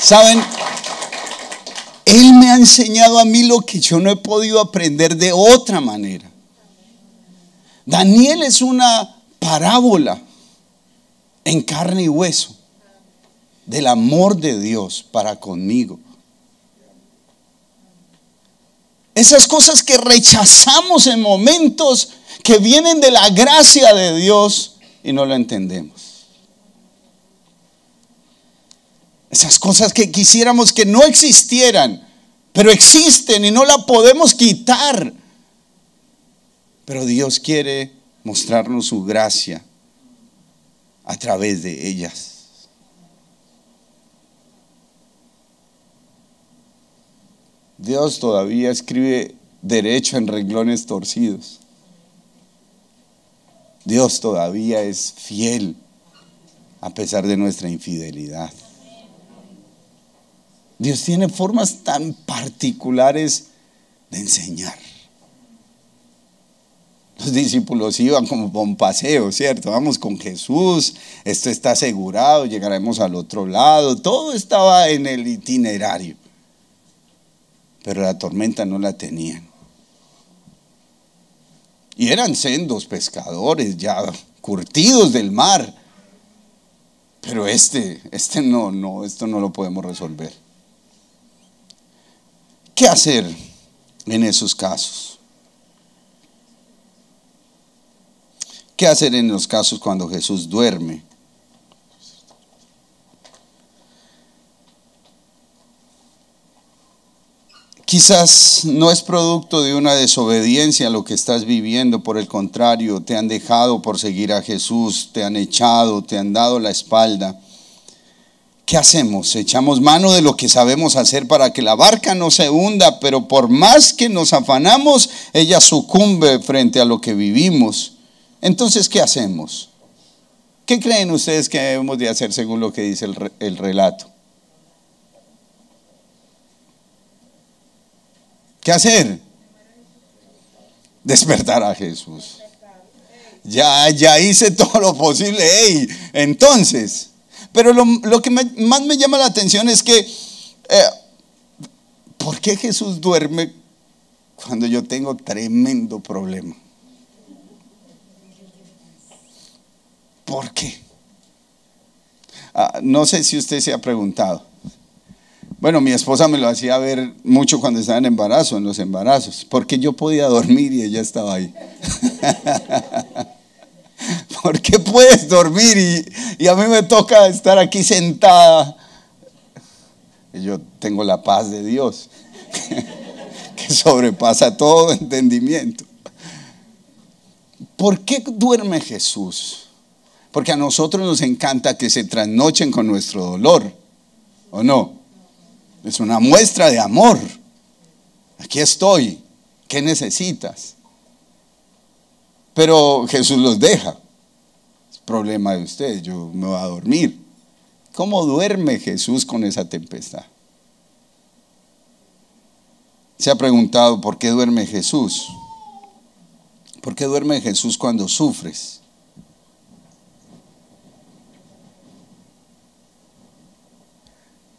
¿Saben? Él me ha enseñado a mí lo que yo no he podido aprender de otra manera. Daniel es una parábola en carne y hueso del amor de Dios para conmigo. Esas cosas que rechazamos en momentos que vienen de la gracia de Dios y no lo entendemos. Esas cosas que quisiéramos que no existieran, pero existen y no la podemos quitar. Pero Dios quiere mostrarnos su gracia a través de ellas. Dios todavía escribe derecho en renglones torcidos. Dios todavía es fiel a pesar de nuestra infidelidad. Dios tiene formas tan particulares de enseñar. Los discípulos iban como por paseo, ¿cierto? Vamos con Jesús, esto está asegurado, llegaremos al otro lado, todo estaba en el itinerario. Pero la tormenta no la tenían. Y eran sendos pescadores ya curtidos del mar. Pero este, este no, no, esto no lo podemos resolver. ¿Qué hacer en esos casos? ¿Qué hacer en los casos cuando Jesús duerme? Quizás no es producto de una desobediencia lo que estás viviendo, por el contrario, te han dejado por seguir a Jesús, te han echado, te han dado la espalda. ¿qué hacemos? Echamos mano de lo que sabemos hacer para que la barca no se hunda, pero por más que nos afanamos, ella sucumbe frente a lo que vivimos. Entonces, ¿qué hacemos? ¿Qué creen ustedes que debemos de hacer según lo que dice el, el relato? ¿Qué hacer? Despertar a Jesús. Ya, ya hice todo lo posible. Hey, entonces, pero lo, que más me llama la atención es que, eh, ¿por qué Jesús duerme cuando yo tengo tremendo problema? ¿Por qué? Ah, no sé si usted se ha preguntado. Bueno, mi esposa me lo hacía ver mucho cuando estaba en embarazo, en los embarazos, porque yo podía dormir y ella estaba ahí. ¿Por qué puedes dormir y, a mí me toca estar aquí sentada? yo tengo la paz de Dios, que sobrepasa todo entendimiento. ¿Por qué duerme Jesús? Porque a nosotros nos encanta que se trasnochen con nuestro dolor, ¿o no? Es una muestra de amor. aquí estoy, ¿qué necesitas? Pero Jesús los deja. Es problema de ustedes, yo me voy a dormir. ¿Cómo duerme Jesús con esa tempestad? Se ha preguntado por qué duerme Jesús. ¿Por qué duerme Jesús cuando sufres?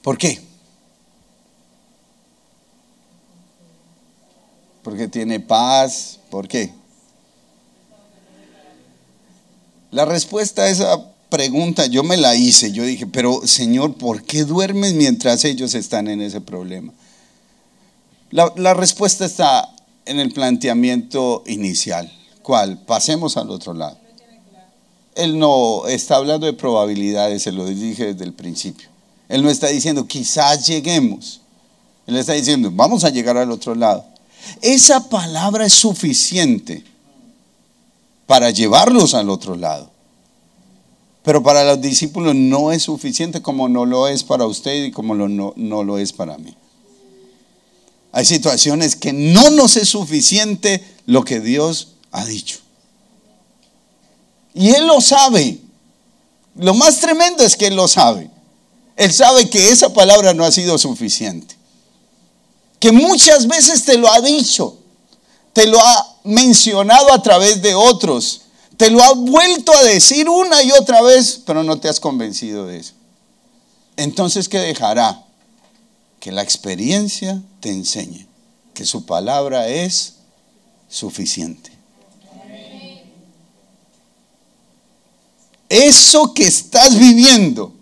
¿Por qué? Porque tiene paz. ¿Por qué? La respuesta a esa pregunta yo me la hice. Yo dije, pero Señor, ¿por qué duermes mientras ellos están en ese problema? La, la respuesta está en el planteamiento inicial. ¿Cuál? Pasemos al otro lado. Él no está hablando de probabilidades, se lo dije desde el principio. Él no está diciendo, quizás lleguemos. Él está diciendo, vamos a llegar al otro lado. Esa palabra es suficiente para llevarlos al otro lado. Pero para los discípulos no es suficiente como no lo es para usted y como no, no lo es para mí. Hay situaciones que no nos es suficiente lo que Dios ha dicho. Y Él lo sabe. Lo más tremendo es que Él lo sabe. Él sabe que esa palabra no ha sido suficiente. Que muchas veces te lo ha dicho, te lo ha mencionado a través de otros, te lo ha vuelto a decir una y otra vez, pero no te has convencido de eso. Entonces, ¿qué dejará? que la experiencia te enseñe que su palabra es suficiente. Eso que estás viviendo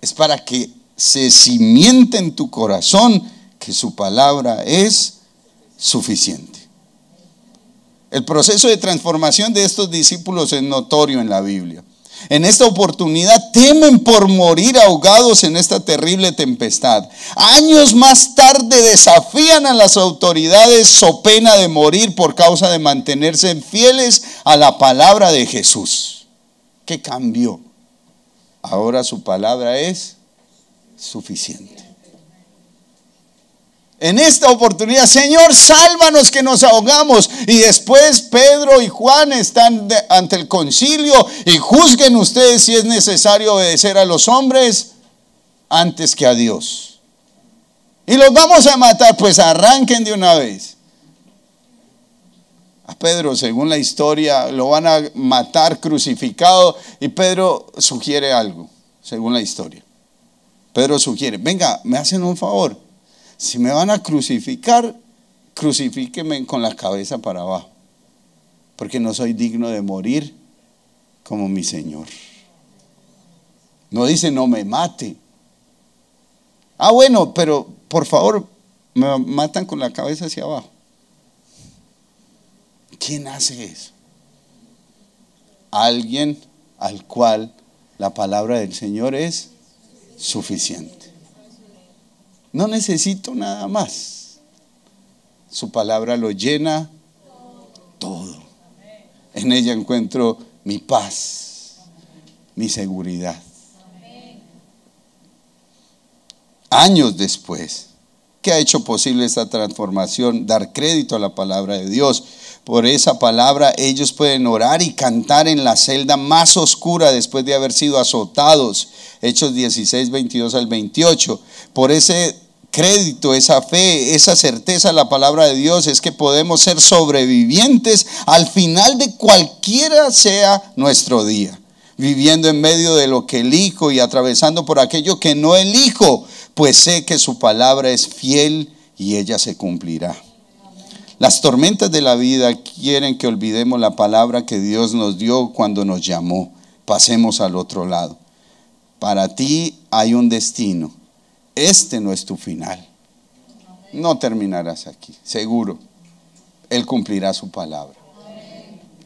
es para que se cimiente en tu corazón que su palabra es suficiente. El proceso de transformación de estos discípulos es notorio en la Biblia. En esta oportunidad temen por morir ahogados en esta terrible tempestad. Años más tarde desafían a las autoridades so pena de morir por causa de mantenerse fieles a la palabra de Jesús. ¿Qué cambió? Ahora su palabra es suficiente en esta oportunidad, Señor, sálvanos que nos ahogamos. Y después Pedro y Juan están ante el concilio y juzguen ustedes si es necesario obedecer a los hombres antes que a Dios. Y los vamos a matar, pues arranquen de una vez. A Pedro, según la historia, lo van a matar crucificado y Pedro sugiere algo, según la historia. Pedro sugiere, venga, me hacen un favor si me van a crucificar, crucifíqueme con la cabeza para abajo, porque no soy digno de morir como mi Señor. No dice no me mate. Ah, bueno, pero por favor, me matan con la cabeza hacia abajo. ¿Quién hace eso? Alguien al cual la palabra del Señor es suficiente. No necesito nada más. Su palabra lo llena todo. En ella encuentro mi paz, mi seguridad. Años después, ¿qué ha hecho posible esta transformación? Dar crédito a la palabra de Dios. Por esa palabra ellos pueden orar y cantar en la celda más oscura después de haber sido azotados. Hechos 16, 22 al 28. Por ese crédito, esa fe, esa certeza la palabra de Dios es que podemos ser sobrevivientes al final de cualquiera sea nuestro día, viviendo en medio de lo que elijo y atravesando por aquello que no elijo, pues sé que su palabra es fiel y ella se cumplirá. Las tormentas de la vida quieren que olvidemos la palabra que Dios nos dio cuando nos llamó. Pasemos al otro lado. Para ti hay un destino este no es tu final. No terminarás aquí, seguro. Él cumplirá su palabra.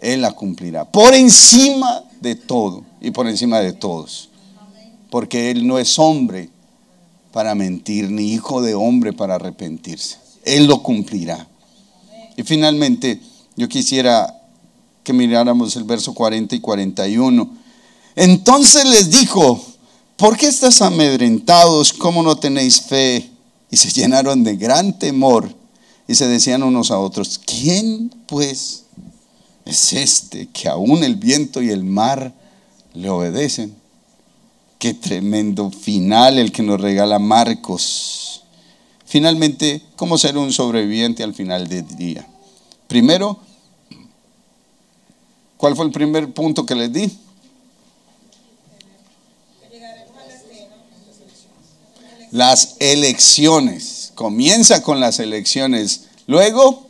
Él la cumplirá. Por encima de todo y por encima de todos. Porque Él no es hombre para mentir, ni hijo de hombre para arrepentirse. Él lo cumplirá. Y finalmente, yo quisiera que miráramos el verso 40 y 41. Entonces les dijo, ¿por qué estás amedrentados? ¿Cómo no tenéis fe? Y se llenaron de gran temor y se decían unos a otros, ¿quién pues es este que aún el viento y el mar le obedecen? Qué tremendo final el que nos regala Marcos. Finalmente, ¿cómo ser un sobreviviente al final del día? Primero, ¿cuál fue el primer punto que les di? Las elecciones. Comienza con las elecciones. Luego,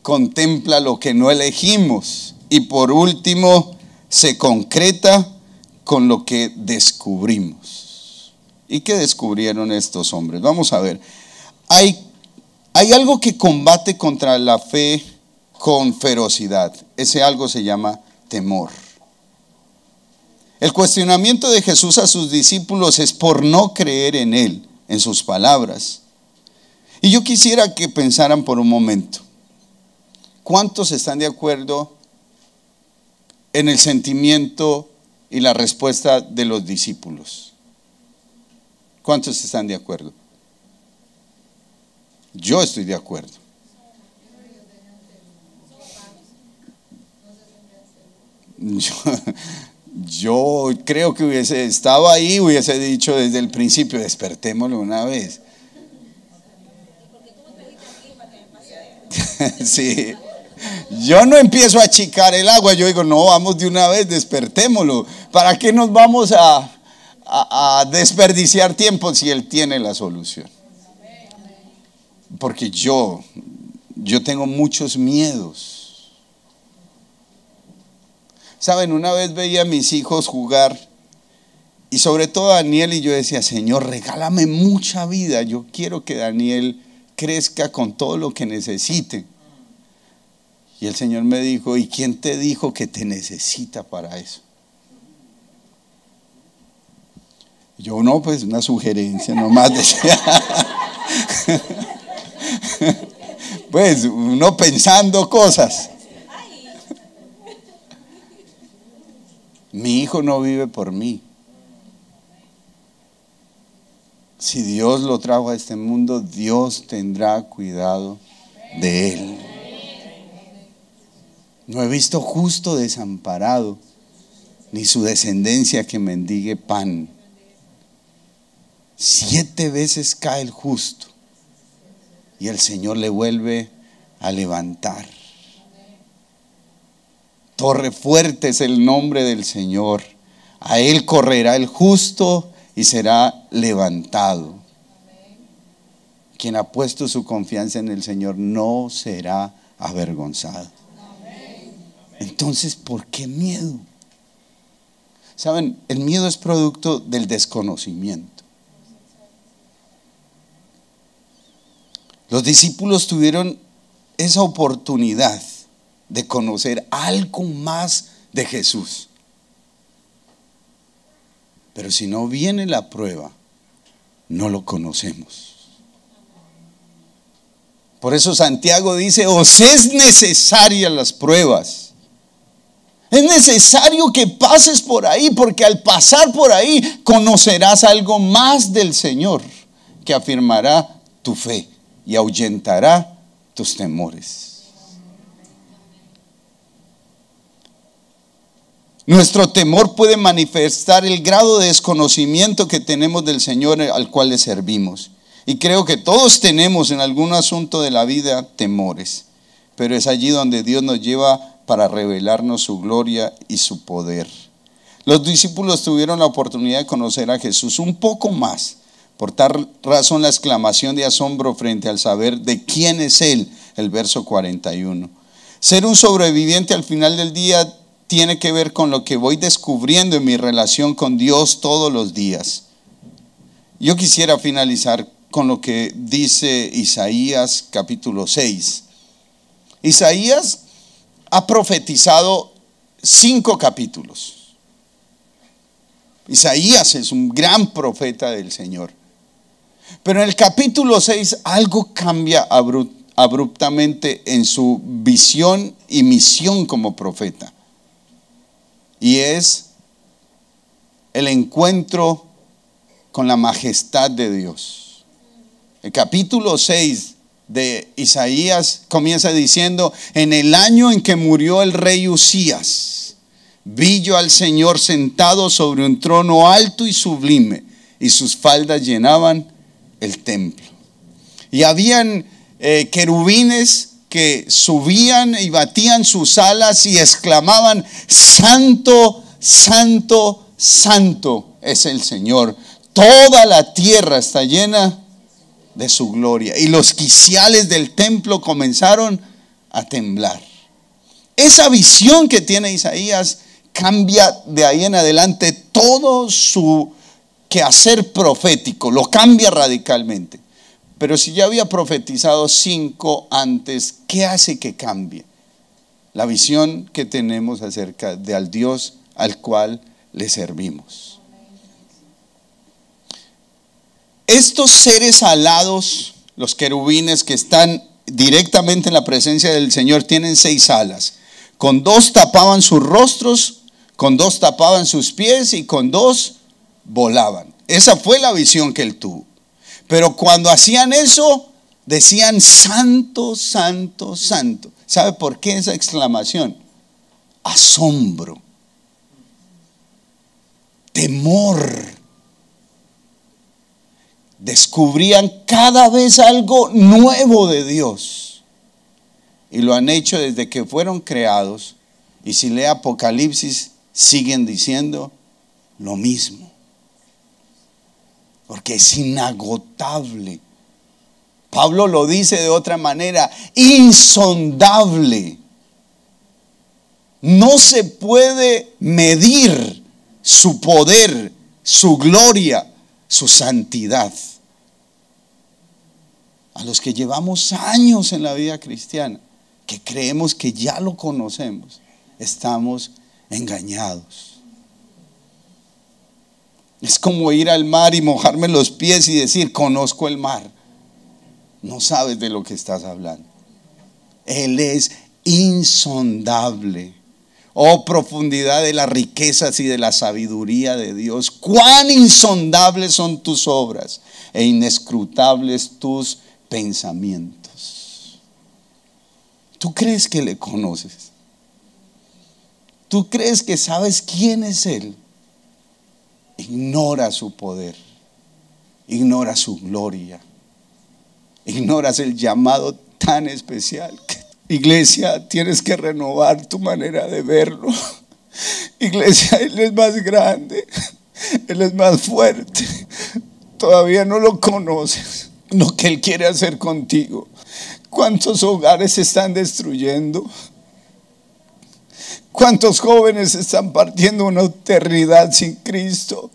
contempla lo que no elegimos. Y por último, se concreta con lo que descubrimos. ¿Y qué descubrieron estos hombres? Vamos a ver. Hay, hay algo que combate contra la fe con ferocidad. Ese algo se llama temor. El cuestionamiento de Jesús a sus discípulos es por no creer en Él, en sus palabras. Y yo quisiera que pensaran por un momento, ¿cuántos están de acuerdo en el sentimiento y la respuesta de los discípulos? ¿Cuántos están de acuerdo? Yo estoy de acuerdo. Yo, yo creo que hubiese estado ahí, hubiese dicho desde el principio, despertémoslo una vez. sí. Yo no empiezo a achicar el agua, yo digo, no, vamos de una vez, despertémoslo. ¿Para qué nos vamos a, a desperdiciar tiempo si Él tiene la solución? Porque yo, yo tengo muchos miedos Saben, una vez veía a mis hijos jugar y sobre todo a Daniel y yo decía, Señor, regálame mucha vida. Yo quiero que Daniel crezca con todo lo que necesite. Y el Señor me dijo, ¿y quién te dijo que te necesita para eso? Yo no, pues una sugerencia nomás decía. pues uno pensando cosas. Mi hijo no vive por mí. Si Dios lo trajo a este mundo, Dios tendrá cuidado de él. No he visto justo desamparado, ni su descendencia que mendigue pan. Siete veces cae el justo y el Señor le vuelve a levantar. Torre fuerte es el nombre del Señor. A Él correrá el justo y será levantado. Quien ha puesto su confianza en el Señor no será avergonzado. Entonces, ¿por qué miedo? Saben, el miedo es producto del desconocimiento. Los discípulos tuvieron esa oportunidad de conocer algo más de Jesús. Pero si no viene la prueba, no lo conocemos. Por eso Santiago dice, os es necesaria las pruebas. Es necesario que pases por ahí, porque al pasar por ahí conocerás algo más del Señor que afirmará tu fe y ahuyentará tus temores. Nuestro temor puede manifestar el grado de desconocimiento que tenemos del Señor al cual le servimos. Y creo que todos tenemos en algún asunto de la vida temores, pero es allí donde Dios nos lleva para revelarnos su gloria y su poder. Los discípulos tuvieron la oportunidad de conocer a Jesús un poco más. Por tal razón la exclamación de asombro frente al saber de quién es Él, el verso 41. Ser un sobreviviente al final del día tiene que ver con lo que voy descubriendo en mi relación con Dios todos los días. Yo quisiera finalizar con lo que dice Isaías capítulo 6. Isaías ha profetizado cinco capítulos. Isaías es un gran profeta del Señor. Pero en el capítulo 6 algo cambia abruptamente en su visión y misión como profeta y es el encuentro con la majestad de Dios. El capítulo 6 de Isaías comienza diciendo, en el año en que murió el rey Usías, vi yo al Señor sentado sobre un trono alto y sublime, y sus faldas llenaban el templo. Y habían eh, querubines que subían y batían sus alas y exclamaban, Santo, Santo, Santo es el Señor. Toda la tierra está llena de su gloria. Y los quiciales del templo comenzaron a temblar. Esa visión que tiene Isaías cambia de ahí en adelante todo su quehacer profético, lo cambia radicalmente. Pero si ya había profetizado cinco antes, ¿qué hace que cambie? La visión que tenemos acerca de al Dios al cual le servimos. Estos seres alados, los querubines que están directamente en la presencia del Señor, tienen seis alas. Con dos tapaban sus rostros, con dos tapaban sus pies y con dos volaban. Esa fue la visión que él tuvo. Pero cuando hacían eso, decían santo, santo, santo. ¿Sabe por qué esa exclamación? Asombro, temor. Descubrían cada vez algo nuevo de Dios. Y lo han hecho desde que fueron creados. Y si lee Apocalipsis, siguen diciendo lo mismo porque es inagotable. Pablo lo dice de otra manera, insondable. No se puede medir su poder, su gloria, su santidad. A los que llevamos años en la vida cristiana, que creemos que ya lo conocemos, estamos engañados. Es como ir al mar y mojarme los pies y decir, conozco el mar. No sabes de lo que estás hablando. Él es insondable. Oh profundidad de las riquezas y de la sabiduría de Dios. Cuán insondables son tus obras e inescrutables tus pensamientos. ¿Tú crees que le conoces? ¿Tú crees que sabes quién es Él? Ignora su poder, ignora su gloria, ignoras el llamado tan especial. Iglesia, tienes que renovar tu manera de verlo. Iglesia, Él es más grande, Él es más fuerte. Todavía no lo conoces, lo que Él quiere hacer contigo. ¿Cuántos hogares se están destruyendo? ¿Cuántos jóvenes están partiendo una eternidad sin Cristo?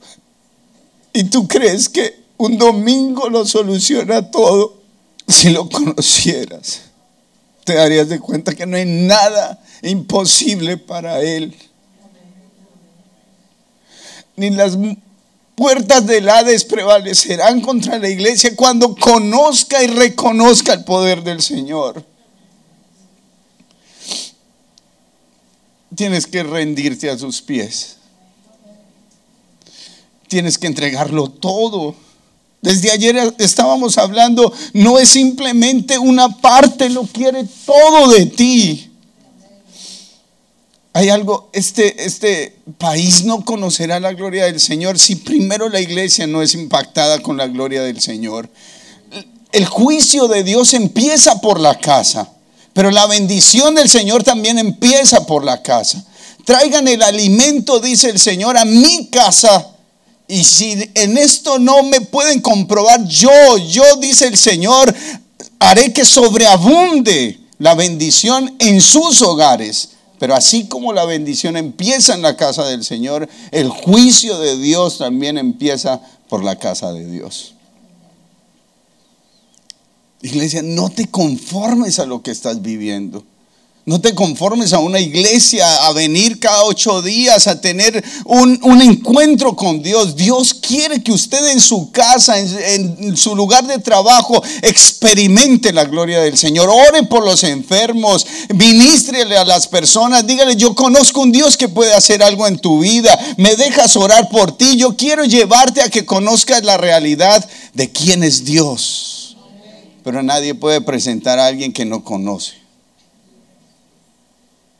¿Y tú crees que un domingo lo soluciona todo? Si lo conocieras, te darías de cuenta que no hay nada imposible para Él. Ni las puertas del Hades prevalecerán contra la iglesia cuando conozca y reconozca el poder del Señor. Tienes que rendirte a sus pies. Tienes que entregarlo todo. Desde ayer estábamos hablando, no es simplemente una parte, lo quiere todo de ti. Hay algo, este, este país no conocerá la gloria del Señor si primero la iglesia no es impactada con la gloria del Señor. El juicio de Dios empieza por la casa. Pero la bendición del Señor también empieza por la casa. Traigan el alimento, dice el Señor, a mi casa. Y si en esto no me pueden comprobar, yo, yo, dice el Señor, haré que sobreabunde la bendición en sus hogares. Pero así como la bendición empieza en la casa del Señor, el juicio de Dios también empieza por la casa de Dios. Iglesia, no te conformes a lo que estás viviendo. No te conformes a una iglesia, a venir cada ocho días, a tener un, encuentro con Dios. Dios quiere que usted en su casa, en, en, su lugar de trabajo, experimente la gloria del Señor. Ore por los enfermos, ministrele a las personas, dígale, yo conozco un Dios que puede hacer algo en tu vida. Me dejas orar por ti. Yo quiero llevarte a que conozcas la realidad de quién es Dios. Pero nadie puede presentar a alguien que no conoce.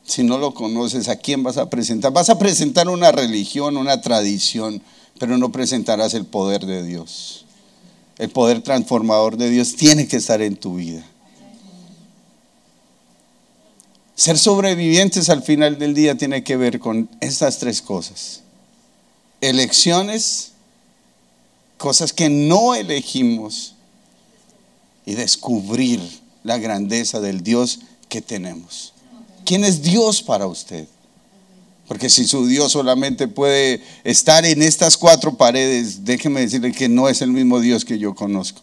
Si no lo conoces, ¿a quién vas a presentar? Vas a presentar una religión, una tradición, pero no presentarás el poder de Dios. El poder transformador de Dios tiene que estar en tu vida. Ser sobrevivientes al final del día tiene que ver con estas tres cosas. Elecciones, cosas que no elegimos y descubrir la grandeza del Dios que tenemos. ¿Quién es Dios para usted? Porque si su Dios solamente puede estar en estas cuatro paredes, déjeme decirle que no es el mismo Dios que yo conozco.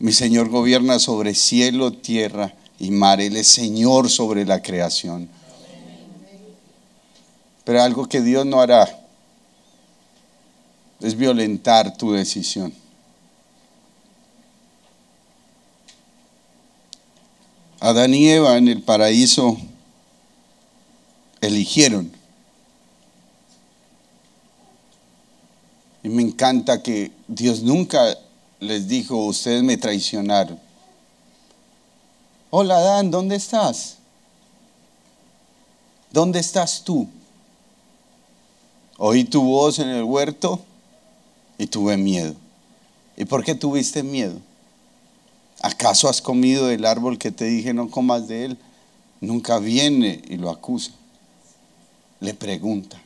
Mi Señor gobierna sobre cielo, tierra y mar. Él es Señor sobre la creación. Pero algo que Dios no hará es violentar tu decisión. Adán y Eva en el paraíso eligieron. Y me encanta que Dios nunca les dijo, ustedes me traicionaron. Hola Adán, ¿dónde estás? ¿Dónde estás tú? Oí tu voz en el huerto y tuve miedo. ¿Y por qué tuviste miedo? ¿Acaso has comido del árbol que te dije no comas de él? Nunca viene y lo acusa. Le pregunta.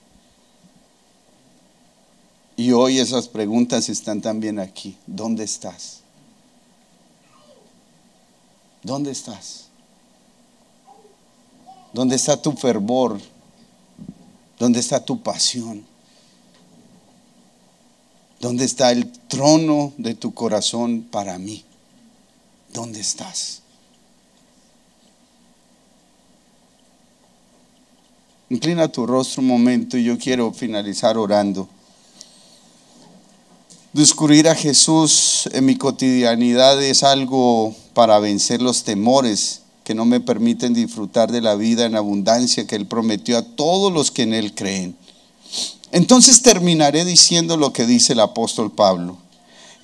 Y hoy esas preguntas están también aquí. ¿Dónde estás? ¿Dónde estás? ¿Dónde está tu fervor? ¿Dónde está tu pasión? ¿Dónde está el trono de tu corazón para mí? ¿Dónde estás? Inclina tu rostro un momento y yo quiero finalizar orando. Descubrir a Jesús en mi cotidianidad es algo para vencer los temores que no me permiten disfrutar de la vida en abundancia que Él prometió a todos los que en Él creen. Entonces terminaré diciendo lo que dice el apóstol Pablo.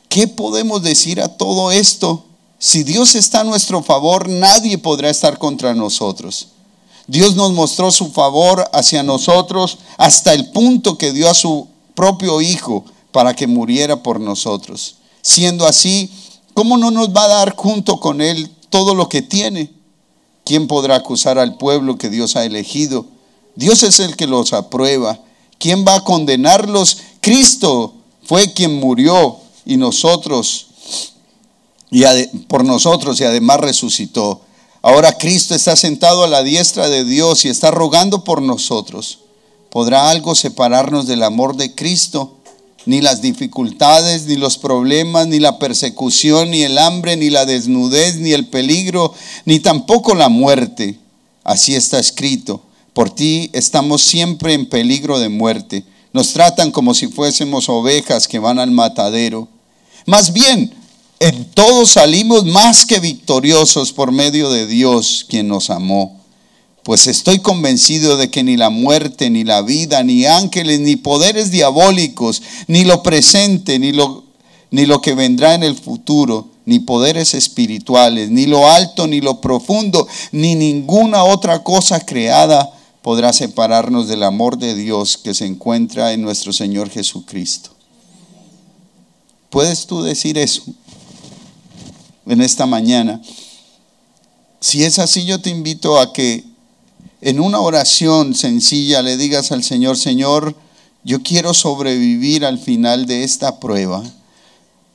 ¿Qué podemos decir a todo esto? Si Dios está a nuestro favor, nadie podrá estar contra nosotros. Dios nos mostró su favor hacia nosotros hasta el punto que dio a su propio Hijo para que muriera por nosotros. Siendo así, ¿cómo no nos va a dar junto con Él todo lo que tiene? ¿Quién podrá acusar al pueblo que Dios ha elegido? Dios es el que los aprueba ¿Quién va a condenarlos? Cristo fue quien murió y nosotros, y por nosotros y además resucitó. Ahora Cristo está sentado a la diestra de Dios y está rogando por nosotros. ¿Podrá algo separarnos del amor de Cristo? Ni las dificultades, ni los problemas, ni la persecución, ni el hambre, ni la desnudez, ni el peligro, ni tampoco la muerte. Así está escrito. Por ti estamos siempre en peligro de muerte. Nos tratan como si fuésemos ovejas que van al matadero. Más bien, en todo salimos más que victoriosos por medio de Dios, quien nos amó. Pues estoy convencido de que ni la muerte, ni la vida, ni ángeles, ni poderes diabólicos, ni lo presente, ni lo, ni lo que vendrá en el futuro, ni poderes espirituales, ni lo alto, ni lo profundo, ni ninguna otra cosa creada podrá separarnos del amor de Dios que se encuentra en nuestro Señor Jesucristo. ¿Puedes tú decir eso en esta mañana? Si es así, yo te invito a que en una oración sencilla le digas al Señor, Señor, yo quiero sobrevivir al final de esta prueba.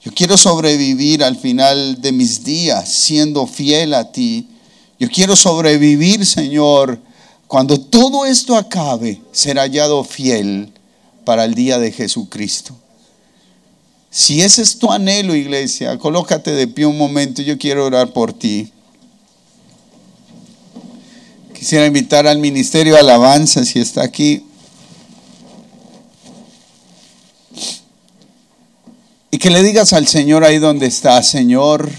Yo quiero sobrevivir al final de mis días siendo fiel a ti. Yo quiero sobrevivir, Señor, cuando todo esto acabe, será hallado fiel para el día de Jesucristo. Si ese es tu anhelo, iglesia, colócate de pie un momento, yo quiero orar por ti. Quisiera invitar al Ministerio de Alabanza, si está aquí. Y que le digas al Señor ahí donde está, Señor,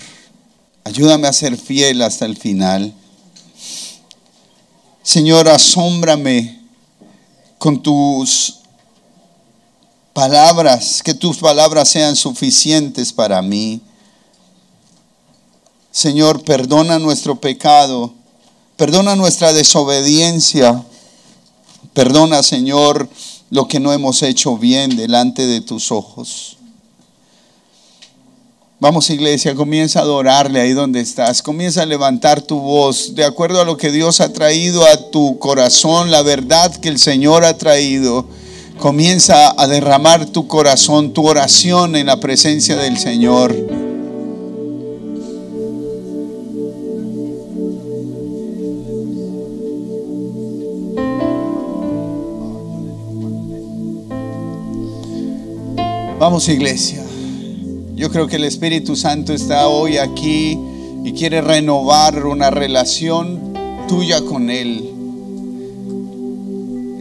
ayúdame a ser fiel hasta el final. Señor, asómbrame con tus palabras, que tus palabras sean suficientes para mí. Señor, perdona nuestro pecado, perdona nuestra desobediencia, perdona, Señor, lo que no hemos hecho bien delante de tus ojos. Vamos iglesia, comienza a adorarle ahí donde estás, comienza a levantar tu voz de acuerdo a lo que Dios ha traído a tu corazón, la verdad que el Señor ha traído. Comienza a derramar tu corazón, tu oración en la presencia del Señor. Vamos iglesia. Yo creo que el Espíritu Santo está hoy aquí y quiere renovar una relación tuya con Él.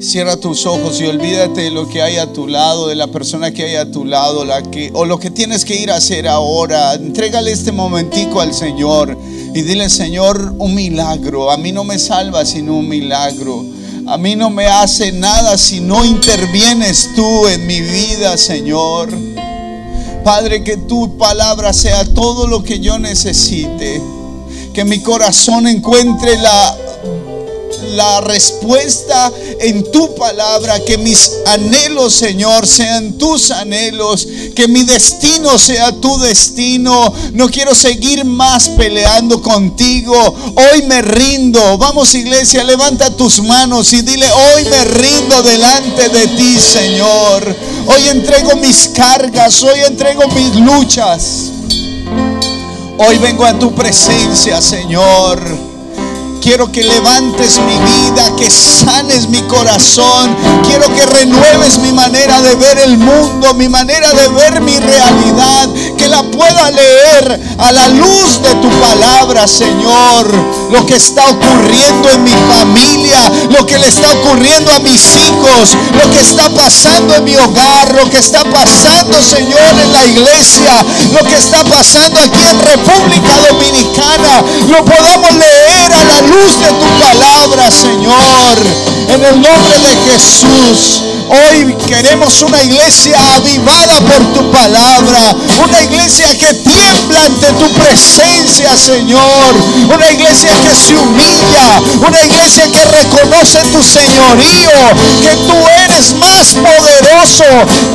Cierra tus ojos y olvídate de lo que hay a tu lado, de la persona que hay a tu lado, la que, o lo que tienes que ir a hacer ahora. Entrégale este momentico al Señor y dile, Señor, un milagro. A mí no me salva sino un milagro. A mí no me hace nada si no intervienes tú en mi vida, Señor. Padre, que tu palabra sea todo lo que yo necesite. Que mi corazón encuentre la la respuesta en tu palabra, que mis anhelos, Señor, sean tus anhelos, que mi destino sea tu destino. No quiero seguir más peleando contigo. Hoy me rindo. Vamos iglesia, levanta tus manos y dile, hoy me rindo delante de ti, Señor. Hoy entrego mis cargas, hoy entrego mis luchas. Hoy vengo a tu presencia, Señor. Quiero que levantes mi vida, que sanes mi corazón. Quiero que renueves mi manera de ver el mundo, mi manera de ver mi realidad. Que la pueda leer a la luz de tu palabra, Señor. Lo que está ocurriendo en mi familia, lo que le está ocurriendo a mis hijos, lo que está pasando en mi hogar, lo que está pasando, Señor, en la iglesia, lo que está pasando aquí en República Dominicana. Lo podamos leer a la luz de tu palabra, Señor. En el nombre de Jesús. Hoy queremos una iglesia avivada por tu palabra. Una iglesia que tiembla ante tu presencia, Señor. Una iglesia que se humilla. Una iglesia que reconoce tu señorío. Que tú eres más poderoso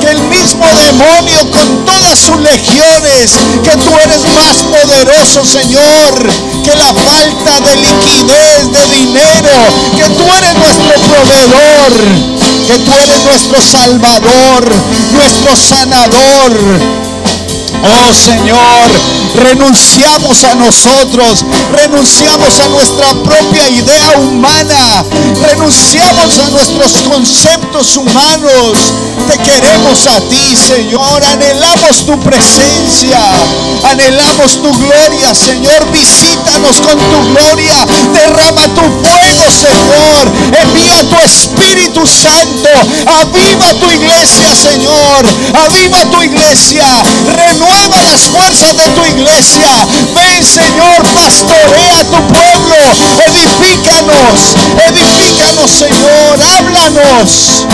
que el mismo demonio con todas sus legiones. Que tú eres más poderoso, Señor. Que la falta de liquidez, de dinero. Que tú eres nuestro proveedor que tú eres nuestro Salvador, nuestro sanador. Oh Señor, renunciamos a nosotros, renunciamos a nuestra propia idea humana, renunciamos a nuestros conceptos humanos. Te queremos a ti, Señor, anhelamos tu presencia, anhelamos tu gloria, Señor, visítanos con tu gloria, derrama tu fuego, Señor, envía tu Espíritu Santo, aviva tu iglesia, Señor, aviva tu iglesia, renueva las fuerzas de tu iglesia. Ven, Señor, pastorea tu pueblo. Edifícanos, edifícanos, Señor. Háblanos.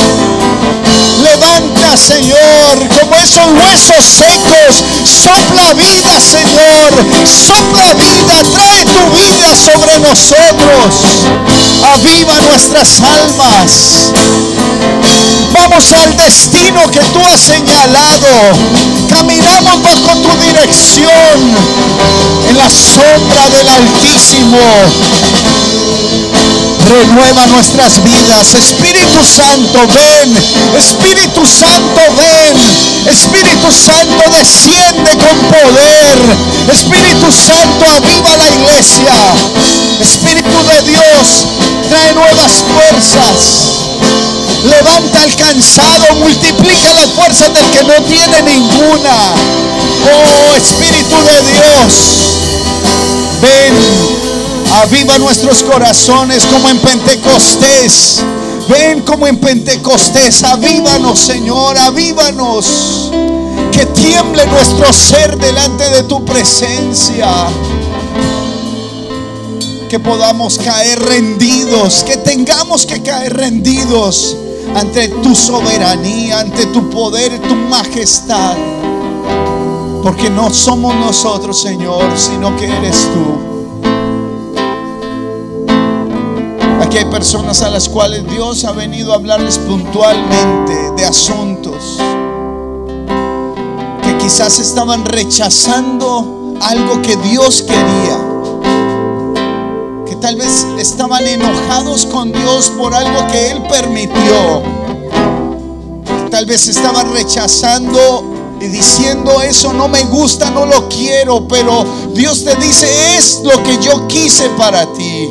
Levanta, Señor, como esos huesos secos. Sopla vida, Señor. Sopla vida. Trae tu vida sobre nosotros. Aviva nuestras almas. Vamos al destino que tú has señalado. Caminamos bajo tu dirección en la sombra del Altísimo. Renueva nuestras vidas. Espíritu Santo, ven. Espíritu Santo, ven. Espíritu Santo, desciende con poder. Espíritu Santo, aviva la iglesia. Espíritu de Dios, trae nuevas fuerzas. Levanta al cansado, multiplica las fuerzas del que no tiene ninguna. Oh Espíritu de Dios, ven, aviva nuestros corazones como en Pentecostés. Ven como en Pentecostés, avívanos Señor, avívanos. Que tiemble nuestro ser delante de tu presencia que podamos caer rendidos, que tengamos que caer rendidos ante tu soberanía, ante tu poder, tu majestad. Porque no somos nosotros, Señor, sino que eres tú. Hay personas a las cuales Dios ha venido a hablarles puntualmente de asuntos que quizás estaban rechazando algo que Dios quería. Que tal vez estaban enojados con Dios por algo que Él permitió. Tal vez estaban rechazando y diciendo eso no me gusta, no lo quiero, pero Dios te dice es lo que yo quise para ti.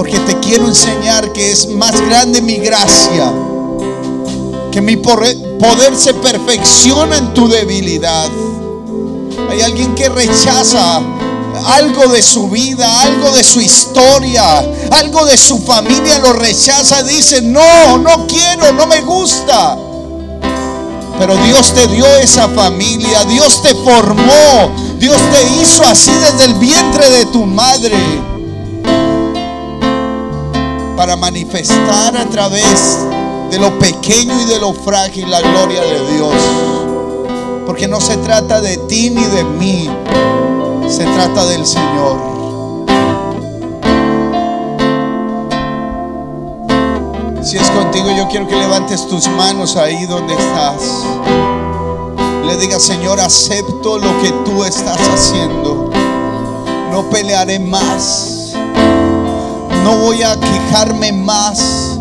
Porque te quiero enseñar que es más grande mi gracia, que mi poder se perfecciona en tu debilidad. Hay alguien que rechaza algo de su vida, algo de su historia, algo de su familia, lo rechaza, dice, no, no quiero, no me gusta. Pero Dios te dio esa familia, Dios te formó, Dios te hizo así desde el vientre de tu madre para manifestar a través de lo pequeño y de lo frágil la gloria de Dios. Porque no se trata de ti ni de mí, se trata del Señor. Si es contigo, yo quiero que levantes tus manos ahí donde estás. Le digas, Señor, acepto lo que tú estás haciendo. No pelearé más. No voy a quejarme más.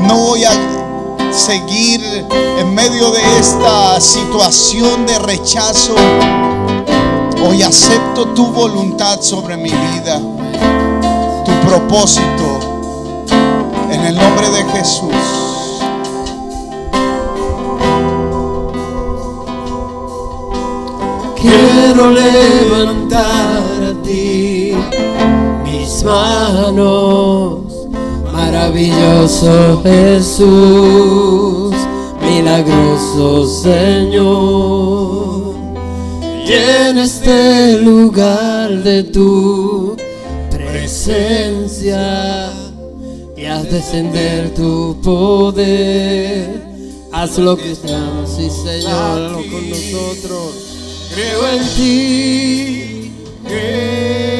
No voy a seguir en medio de esta situación de rechazo. Hoy acepto tu voluntad sobre mi vida, tu propósito en el nombre de Jesús. Quiero levantar manos, maravilloso Jesús, milagroso Señor. Llena este lugar de tu presencia haz descender tu poder. Haz lo que estamos, sí Señor, con nosotros. Creo en ti, Jesús,